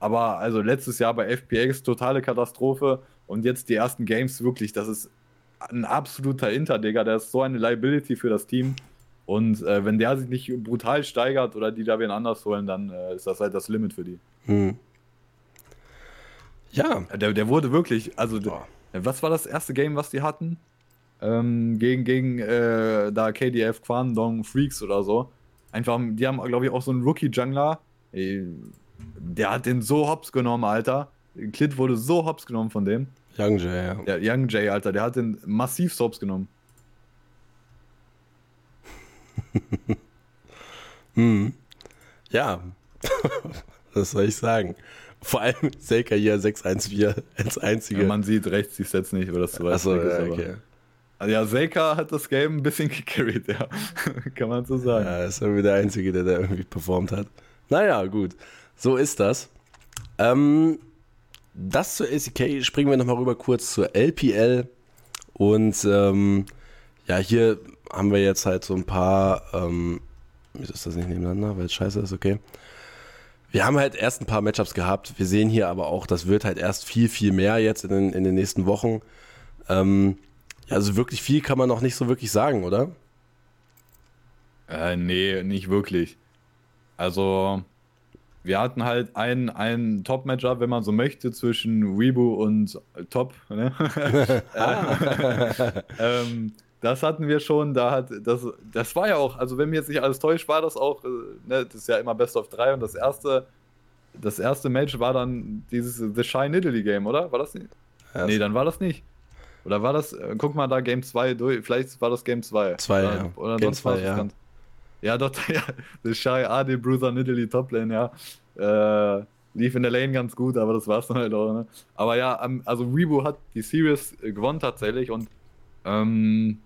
Aber also letztes Jahr bei FPX totale Katastrophe und jetzt die ersten Games wirklich, das ist ein absoluter Inter, Digga. Der ist so eine Liability für das Team. Und äh, wenn der sich nicht brutal steigert oder die da wen anders holen, dann äh, ist das halt das Limit für die. Hm. Ja. Der, der wurde wirklich, also, Boah. was war das erste Game, was die hatten? Ähm, gegen, gegen äh, da KDF Kwandong Freaks oder so. Einfach, die haben, glaube ich, auch so einen Rookie-Jungler. Der hat den so hops genommen, Alter. Klit wurde so hops genommen von dem. Young Jay, ja. Der Young Jay, Alter, der hat den massiv hops genommen. hm. Ja. Was soll ich sagen? Vor allem Selka hier 614 als einzige. Ja, man sieht rechts die Sets nicht, weil das zu weit Achso, ja, ist. Okay. Also ja, Seika hat das Game ein bisschen gecarried, ja. Kann man so sagen. Ja, ist irgendwie der Einzige, der da irgendwie performt hat. Naja, gut. So ist das. Ähm, das zur ACK. Springen wir nochmal rüber kurz zur LPL. Und ähm, ja, hier haben wir jetzt halt so ein paar. Ähm, wieso ist das nicht nebeneinander? Weil es scheiße ist, okay. Wir haben halt erst ein paar Matchups gehabt. Wir sehen hier aber auch, das wird halt erst viel, viel mehr jetzt in den, in den nächsten Wochen. Ähm, ja, also wirklich viel kann man noch nicht so wirklich sagen, oder? Äh, nee, nicht wirklich. Also, wir hatten halt ein, ein Top-Matchup, wenn man so möchte, zwischen Weibo und Top. Ne? ähm, das hatten wir schon, da hat, das, das war ja auch, also wenn mir jetzt nicht alles täuscht, war das auch, äh, ne, das ist ja immer Best of 3 und das erste, das erste Match war dann dieses The Shy Italy Game, oder? War das nicht? Ja, nee, dann war das nicht. Oder war das, äh, guck mal da Game 2 durch, vielleicht war das Game 2. 2, oder, ja. Oder Game 2, ja. Ganz, ja, doch, ja, The Shy AD Bruiser Italy Toplane, ja. Äh, lief in der Lane ganz gut, aber das war's dann halt auch, ne? Aber ja, also Rebo hat die Series äh, gewonnen tatsächlich und ähm,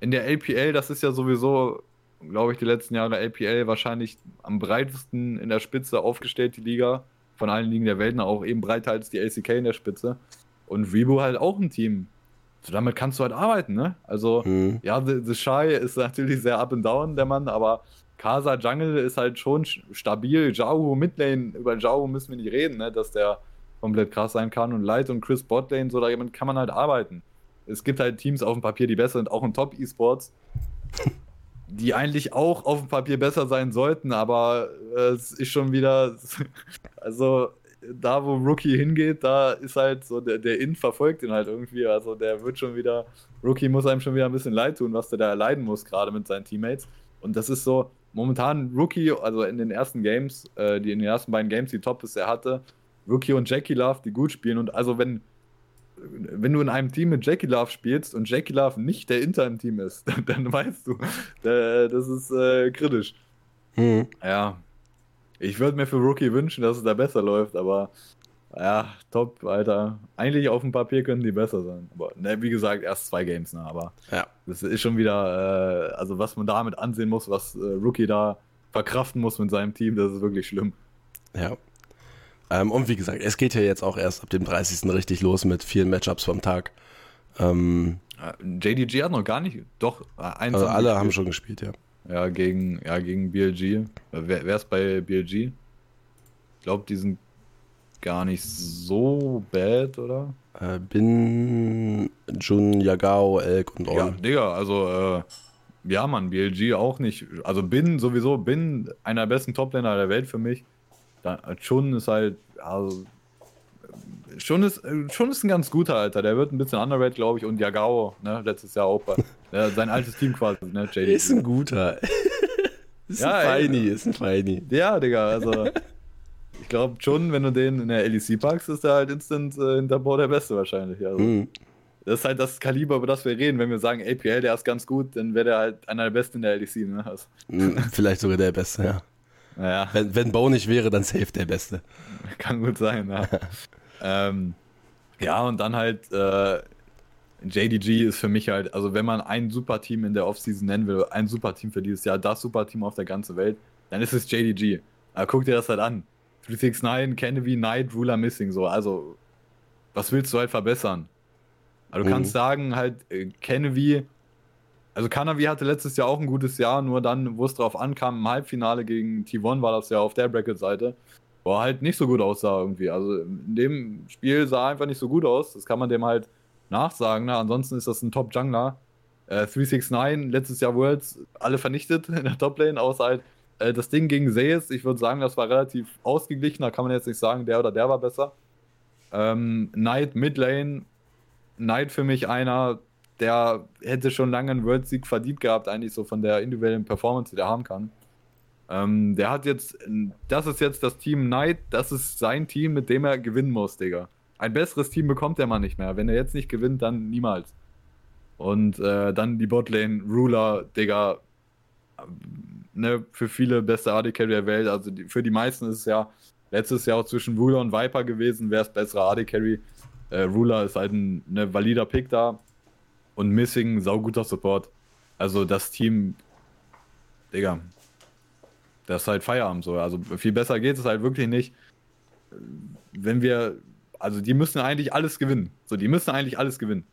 in der LPL, das ist ja sowieso, glaube ich, die letzten Jahre LPL wahrscheinlich am breitesten in der Spitze aufgestellt, die Liga. Von allen Ligen der Welt, auch eben breiter als die ACK in der Spitze. Und Rebo halt auch ein Team. So, damit kannst du halt arbeiten, ne? Also, mhm. ja, The, The Shy ist natürlich sehr up and down, der Mann, aber Casa Jungle ist halt schon stabil. Jao Midlane, über Jao müssen wir nicht reden, ne? Dass der komplett krass sein kann. Und Light und Chris Botlane, so, damit kann man halt arbeiten es gibt halt Teams auf dem Papier, die besser sind, auch in Top-E-Sports, die eigentlich auch auf dem Papier besser sein sollten, aber äh, es ist schon wieder, also da, wo Rookie hingeht, da ist halt so, der, der In verfolgt ihn halt irgendwie, also der wird schon wieder, Rookie muss einem schon wieder ein bisschen leid tun, was der da erleiden muss, gerade mit seinen Teammates. Und das ist so, momentan Rookie, also in den ersten Games, äh, die in den ersten beiden Games, die Top ist, er hatte, Rookie und Jackie Love, die gut spielen und also wenn wenn du in einem Team mit Jackie Love spielst und Jackie Love nicht der Inter im Team ist, dann weißt du, das ist äh, kritisch. Mhm. Ja. Ich würde mir für Rookie wünschen, dass es da besser läuft, aber ja, top, Alter. Eigentlich auf dem Papier können die besser sein. Aber ne, wie gesagt, erst zwei Games, ne? Aber ja. das ist schon wieder, äh, also was man damit ansehen muss, was äh, Rookie da verkraften muss mit seinem Team, das ist wirklich schlimm. Ja. Ähm, und wie gesagt, es geht ja jetzt auch erst ab dem 30. richtig los mit vielen Matchups vom Tag. Ähm, JDG hat noch gar nicht, doch, äh, eins also alle gespielt. haben schon gespielt, ja. Ja, gegen, ja, gegen BLG. Wer, wer ist bei BLG? Ich glaube, die sind gar nicht so bad, oder? Äh, Bin, Jun, Yagao, Elk und On. Ja, Digga, also, äh, ja, Mann, BLG auch nicht. Also, Bin sowieso, Bin einer der besten Toplaner der Welt für mich. Schon ist halt, also, schon ist, schon ist ein ganz guter Alter. Der wird ein bisschen underrated, glaube ich. Und Yagao, ne, letztes Jahr auch bei, ja, sein altes Team quasi, ne, JD. Ist ein guter. ist ja, ein Feini, ist ein Feini. Ja, Digga, also. ich glaube schon, wenn du den in der LEC packst, ist der halt instant äh, hinter Bord der Beste wahrscheinlich. Also, mhm. Das ist halt das Kaliber, über das wir reden. Wenn wir sagen, APL, der ist ganz gut, dann wäre der halt einer der Besten in der LEC. Ne? Also. Mhm, vielleicht sogar der Beste, ja. Ja. Wenn, wenn Bo nicht wäre, dann safe der Beste. Kann gut sein, ja. ähm, ja, und dann halt äh, JDG ist für mich halt, also wenn man ein Superteam in der Offseason nennen will, ein Superteam für dieses Jahr, das Superteam auf der ganzen Welt, dann ist es JDG. Aber guck dir das halt an. 369, Kennedy, Knight, Ruler Missing, so. Also, was willst du halt verbessern? Also, du mhm. kannst sagen, halt, äh, Kennedy also Kanavi hatte letztes Jahr auch ein gutes Jahr, nur dann, wo es drauf ankam, im Halbfinale gegen T1 war das ja auf der Bracket-Seite, wo halt nicht so gut aussah irgendwie. Also in dem Spiel sah er einfach nicht so gut aus. Das kann man dem halt nachsagen. Ne? Ansonsten ist das ein Top-Jungler. Äh, 369, letztes Jahr Worlds, alle vernichtet in der Top-Lane, außer halt äh, das Ding gegen Zeus. Ich würde sagen, das war relativ ausgeglichen. Da kann man jetzt nicht sagen, der oder der war besser. Ähm, Knight, Midlane. Knight für mich einer, der hätte schon lange einen World-Sieg verdient gehabt, eigentlich so von der individuellen Performance, die der haben kann. Ähm, der hat jetzt, das ist jetzt das Team Knight, das ist sein Team, mit dem er gewinnen muss, Digga. Ein besseres Team bekommt der Mann nicht mehr. Wenn er jetzt nicht gewinnt, dann niemals. Und äh, dann die Botlane, Ruler, Digga, ne, für viele beste AD Carry der Welt. Also die, für die meisten ist es ja letztes Jahr auch zwischen Ruler und Viper gewesen, wer ist bessere AD Carry. Äh, Ruler ist halt ein ne, valider Pick da und Missing, sauguter Support. Also das Team, Digga, das ist halt Feierabend so. Also viel besser geht es halt wirklich nicht. Wenn wir, also die müssen eigentlich alles gewinnen. So, die müssen eigentlich alles gewinnen.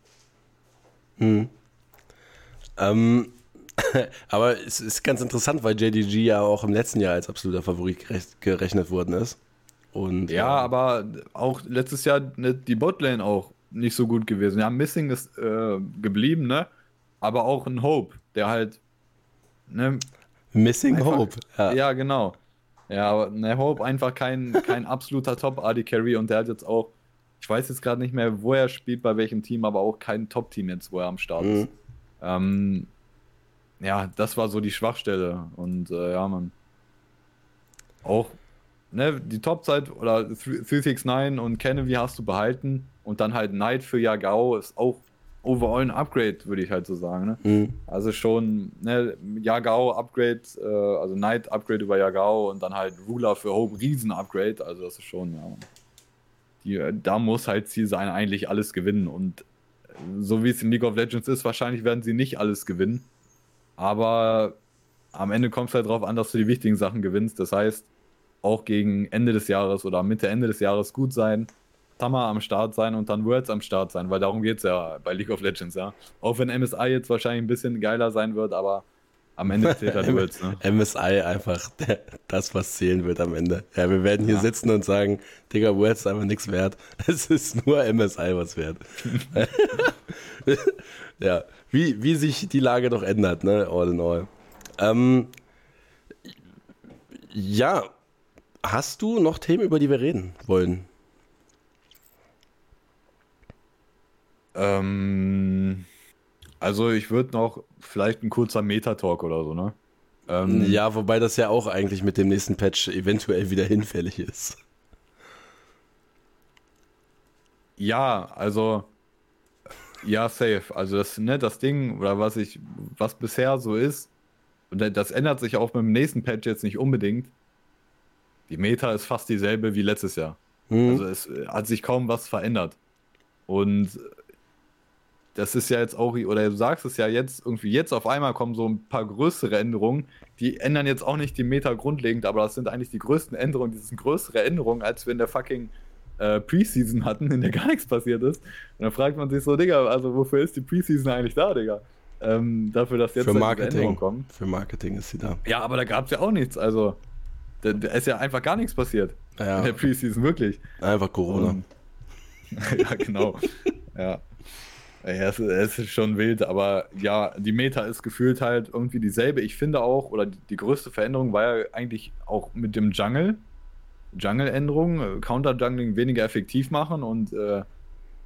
Hm. Ähm, aber es ist ganz interessant, weil JDG ja auch im letzten Jahr als absoluter Favorit gerechnet worden ist. Und, ja, ähm, aber auch letztes Jahr ne, die Botlane auch nicht so gut gewesen. Ja, Missing ist äh, geblieben, ne? Aber auch ein Hope, der halt. Ne, Missing einfach, Hope. Ja. ja. genau. Ja, aber ne, Hope einfach kein, kein absoluter Top-AD-Carry und der hat jetzt auch, ich weiß jetzt gerade nicht mehr, wo er spielt, bei welchem Team, aber auch kein Top-Team jetzt, wo er am Start ist. Mhm. Ähm, ja, das war so die Schwachstelle. Und äh, ja, man. Auch, ne, die Topzeit oder 369 und Kennedy hast du behalten. Und dann halt Knight für Yagao ist auch overall ein Upgrade, würde ich halt so sagen. Ne? Mhm. Also schon, ne, Yagao Upgrade, äh, also Knight Upgrade über Yagao und dann halt Ruler für Hope Riesen Upgrade. Also das ist schon, ja. Die, äh, da muss halt Ziel sein, eigentlich alles gewinnen. Und so wie es in League of Legends ist, wahrscheinlich werden sie nicht alles gewinnen. Aber am Ende kommt es halt darauf an, dass du die wichtigen Sachen gewinnst. Das heißt, auch gegen Ende des Jahres oder Mitte, Ende des Jahres gut sein, Summer am Start sein und dann Worlds am Start sein, weil darum geht es ja bei League of Legends, ja. Auch wenn MSI jetzt wahrscheinlich ein bisschen geiler sein wird, aber am Ende zählt halt Worlds, ne? MSI einfach der, das, was zählen wird am Ende. Ja, wir werden hier ja. sitzen und sagen, Digga, Worlds ist einfach nichts wert. Es ist nur MSI was wert. ja, wie, wie sich die Lage doch ändert, ne, all in all. Ähm, ja, hast du noch Themen, über die wir reden wollen? Ähm, also ich würde noch vielleicht ein kurzer Meta-Talk oder so, ne? Ähm, ja, wobei das ja auch eigentlich mit dem nächsten Patch eventuell wieder hinfällig ist. Ja, also ja, safe. Also das, ne, das Ding, oder was ich, was bisher so ist, und das ändert sich auch mit dem nächsten Patch jetzt nicht unbedingt. Die Meta ist fast dieselbe wie letztes Jahr. Hm. Also es hat sich kaum was verändert. Und das ist ja jetzt auch, oder du sagst es ja jetzt, irgendwie jetzt auf einmal kommen so ein paar größere Änderungen, die ändern jetzt auch nicht die Meta grundlegend, aber das sind eigentlich die größten Änderungen, die sind größere Änderungen, als wir in der fucking äh, Preseason hatten, in der gar nichts passiert ist. Und dann fragt man sich so, Digga, also wofür ist die Preseason eigentlich da, Digga? Ähm, dafür, dass jetzt für Marketing kommen. Für Marketing ist sie da. Ja, aber da gab es ja auch nichts, also da, da, ist ja einfach gar nichts passiert ja. in der Preseason, wirklich. Einfach Corona. Und, ja, genau. ja. Ja, es, es, ist schon wild, aber ja, die Meta ist gefühlt halt irgendwie dieselbe. Ich finde auch, oder die, die größte Veränderung war ja eigentlich auch mit dem Jungle. Jungle-Änderung, äh, Counter-Jungling weniger effektiv machen und äh,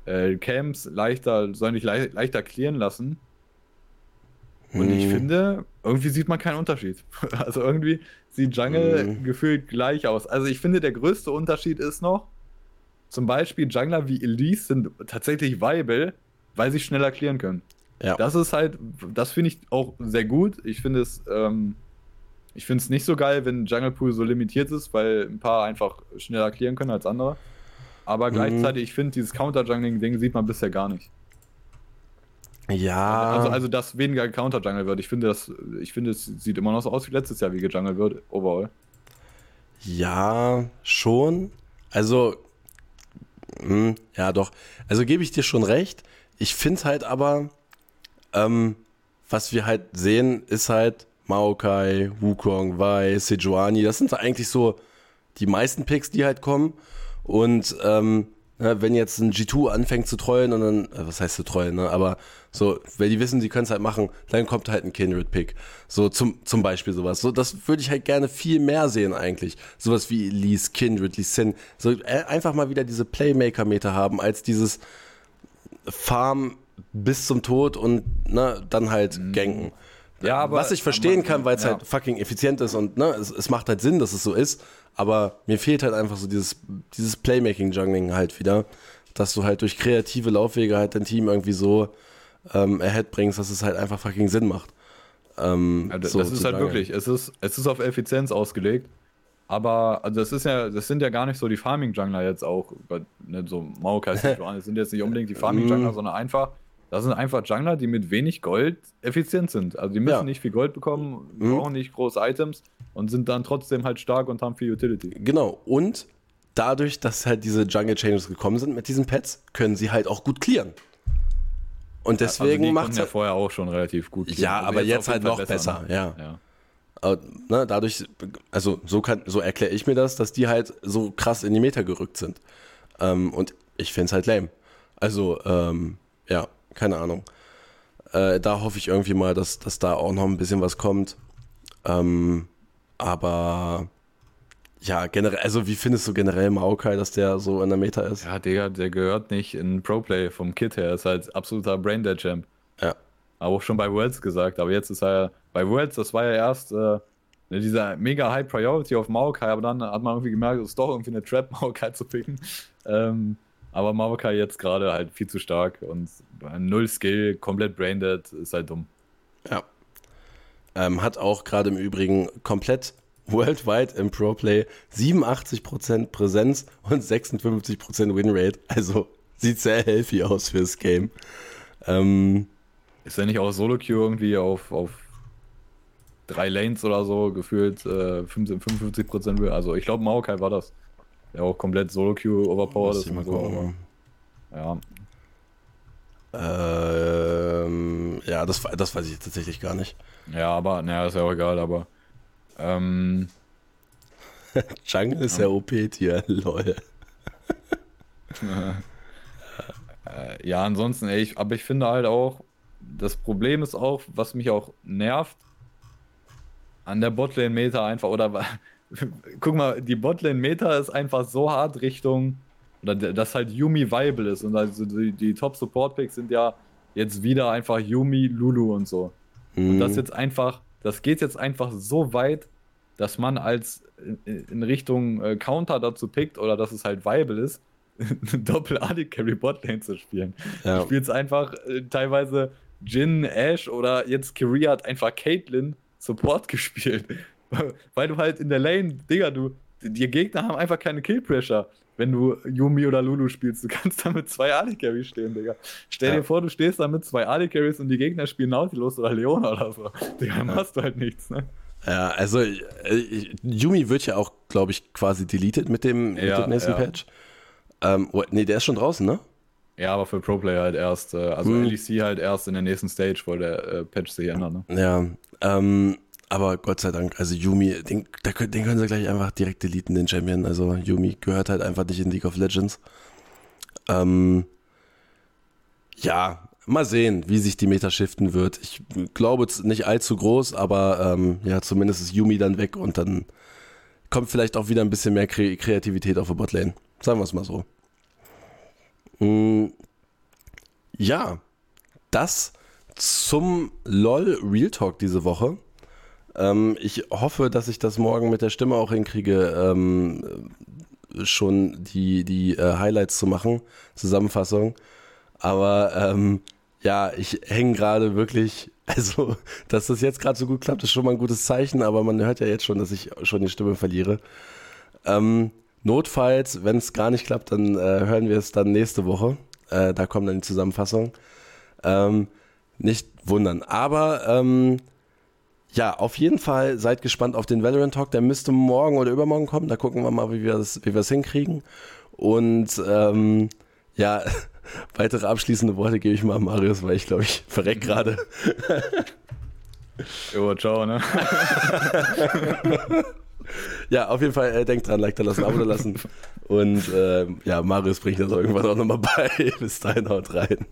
äh, Camps leichter, sollen dich le leichter clearen lassen. Und hm. ich finde, irgendwie sieht man keinen Unterschied. Also irgendwie sieht Jungle hm. gefühlt gleich aus. Also ich finde, der größte Unterschied ist noch, zum Beispiel Jungler wie Elise sind tatsächlich viable, weil sie schneller klären können. Ja. Das ist halt, das finde ich auch sehr gut. Ich finde es, ähm, ich finde es nicht so geil, wenn Jungle Pool so limitiert ist, weil ein paar einfach schneller klären können als andere. Aber mhm. gleichzeitig, ich finde, dieses Counter-Jungling-Ding sieht man bisher gar nicht. Ja. Also, also dass weniger Counter-Jungle wird. Ich finde, das, ich finde, es sieht immer noch so aus wie letztes Jahr, wie gejungelt wird, overall. Ja, schon. Also, mh, hm, ja, doch. Also gebe ich dir schon recht. Ich finde halt aber, ähm, was wir halt sehen, ist halt Maokai, Wukong, Wei, Sejuani. Das sind eigentlich so die meisten Picks, die halt kommen. Und ähm, ja, wenn jetzt ein G2 anfängt zu trollen und dann, äh, was heißt zu trollen, ne? Aber so, weil die wissen, sie können es halt machen, dann kommt halt ein Kindred-Pick. So zum, zum Beispiel sowas. So, das würde ich halt gerne viel mehr sehen eigentlich. Sowas wie Elise, Kindred, Lee Sin. So äh, einfach mal wieder diese Playmaker-Meter haben, als dieses Farm bis zum Tod und ne, dann halt mhm. ganken. Ja, aber, Was ich verstehen kann, weil es ja. halt fucking effizient ist und ne, es, es, macht halt Sinn, dass es so ist. Aber mir fehlt halt einfach so dieses, dieses Playmaking-Jungling halt wieder, dass du halt durch kreative Laufwege halt dein Team irgendwie so ähm, ahead bringst, dass es halt einfach fucking Sinn macht. Ähm, das so ist halt wirklich, es ist, es ist auf Effizienz ausgelegt. Aber also das ist ja, das sind ja gar nicht so die Farming-Jungler jetzt auch, ne, so Maokai, das sind jetzt nicht unbedingt die Farming-Jungler, mhm. sondern einfach, das sind einfach Jungler, die mit wenig Gold effizient sind. Also die müssen ja. nicht viel Gold bekommen, mhm. brauchen nicht große Items und sind dann trotzdem halt stark und haben viel Utility. Genau, und dadurch, dass halt diese Jungle Changes gekommen sind mit diesen Pets, können sie halt auch gut clearen. Und deswegen also macht es ja vorher auch schon relativ gut. Ja, also aber jetzt, jetzt halt noch besser, ne? ja. ja. Aber, ne, dadurch, also so kann, so erkläre ich mir das, dass die halt so krass in die Meter gerückt sind. Ähm, und ich finde es halt lame. Also, ähm, ja, keine Ahnung. Äh, da hoffe ich irgendwie mal, dass, dass da auch noch ein bisschen was kommt. Ähm, aber ja, generell, also wie findest du generell Maokai, dass der so in der Meta ist? Ja, Digga, der gehört nicht in Pro-Play vom Kit her. Ist halt absoluter Braindead-Champ. Ja. Aber auch schon bei Worlds gesagt. Aber jetzt ist er bei Worlds, das war ja erst äh, dieser mega High Priority auf Maokai, aber dann hat man irgendwie gemerkt, es ist doch irgendwie eine Trap, Maokai zu picken. Ähm, aber Maokai jetzt gerade halt viel zu stark und null Skill, komplett braindead, ist halt dumm. Ja. Ähm, hat auch gerade im Übrigen komplett worldwide im Pro Play 87% Präsenz und 56% Winrate. Also sieht sehr healthy aus fürs Game. Ähm, ist er nicht auch Solo-Queue irgendwie auf, auf drei Lanes oder so gefühlt äh, 55%? Also ich glaube Maokai war das. Der auch komplett Solo-Queue overpowered ist. Und so, ja. Ähm, ja, das, das weiß ich tatsächlich gar nicht. Ja, aber, naja, ist ja auch egal, aber. Ähm, Jungle ist ja OP-Tier, lol. äh, ja, ansonsten, ey, ich, aber ich finde halt auch, das Problem ist auch, was mich auch nervt, an der Botlane-Meta einfach, oder guck mal, die Botlane-Meta ist einfach so hart Richtung, oder dass halt Yumi viable ist und also die, die Top-Support-Picks sind ja jetzt wieder einfach Yumi, Lulu und so. Mhm. Und das jetzt einfach, das geht jetzt einfach so weit, dass man als in, in Richtung äh, Counter dazu pickt oder dass es halt viable ist, Doppel AD Carry Botlane zu spielen. Ja. Du spielst einfach äh, teilweise Jin, Ash oder jetzt Kyria hat einfach Caitlyn Support gespielt. Weil du halt in der Lane, Digga, du, die Gegner haben einfach keine Kill Pressure wenn du Yumi oder Lulu spielst. Du kannst da mit zwei AD stehen, Digga. Stell ja. dir vor, du stehst da mit zwei AD und die Gegner spielen Nautilus oder Leona oder so. Digga, dann hast du halt nichts, ne? Ja, also äh, Yumi wird ja auch, glaube ich, quasi deleted mit dem, ja, mit dem nächsten ja. Patch. Ähm, oh, nee, der ist schon draußen, ne? Ja, aber für Pro-Player halt erst, äh, also hm. LEC halt erst in der nächsten Stage, wo der äh, Patch sich ändert, ne? Ja, ähm, aber Gott sei Dank, also Yumi, den, den können sie gleich einfach direkt deleten, den Champion. Also Yumi gehört halt einfach nicht in League of Legends. Ähm, ja, mal sehen, wie sich die Meta shiften wird. Ich glaube nicht allzu groß, aber ähm, ja, zumindest ist Yumi dann weg und dann kommt vielleicht auch wieder ein bisschen mehr Kre Kreativität auf der Botlane. Sagen wir es mal so. Mhm. Ja, das zum LOL Real Talk diese Woche. Ähm, ich hoffe, dass ich das morgen mit der Stimme auch hinkriege, ähm, schon die, die äh, Highlights zu machen, Zusammenfassung. Aber ähm, ja, ich hänge gerade wirklich, also, dass das jetzt gerade so gut klappt, ist schon mal ein gutes Zeichen, aber man hört ja jetzt schon, dass ich schon die Stimme verliere. Ähm, notfalls, wenn es gar nicht klappt, dann äh, hören wir es dann nächste Woche. Äh, da kommt dann die Zusammenfassung. Ähm, nicht wundern. Aber ähm, ja, auf jeden Fall seid gespannt auf den Valorant Talk. Der müsste morgen oder übermorgen kommen. Da gucken wir mal, wie wir es wie hinkriegen. Und ähm, ja, weitere abschließende Worte gebe ich mal an Marius, weil ich glaube, ich verreck gerade. jo, ciao, ne? ja, auf jeden Fall, äh, denkt dran, Like da lassen, Abo da lassen. Und äh, ja, Marius bringt das irgendwann auch nochmal bei. Bis dahin, haut rein.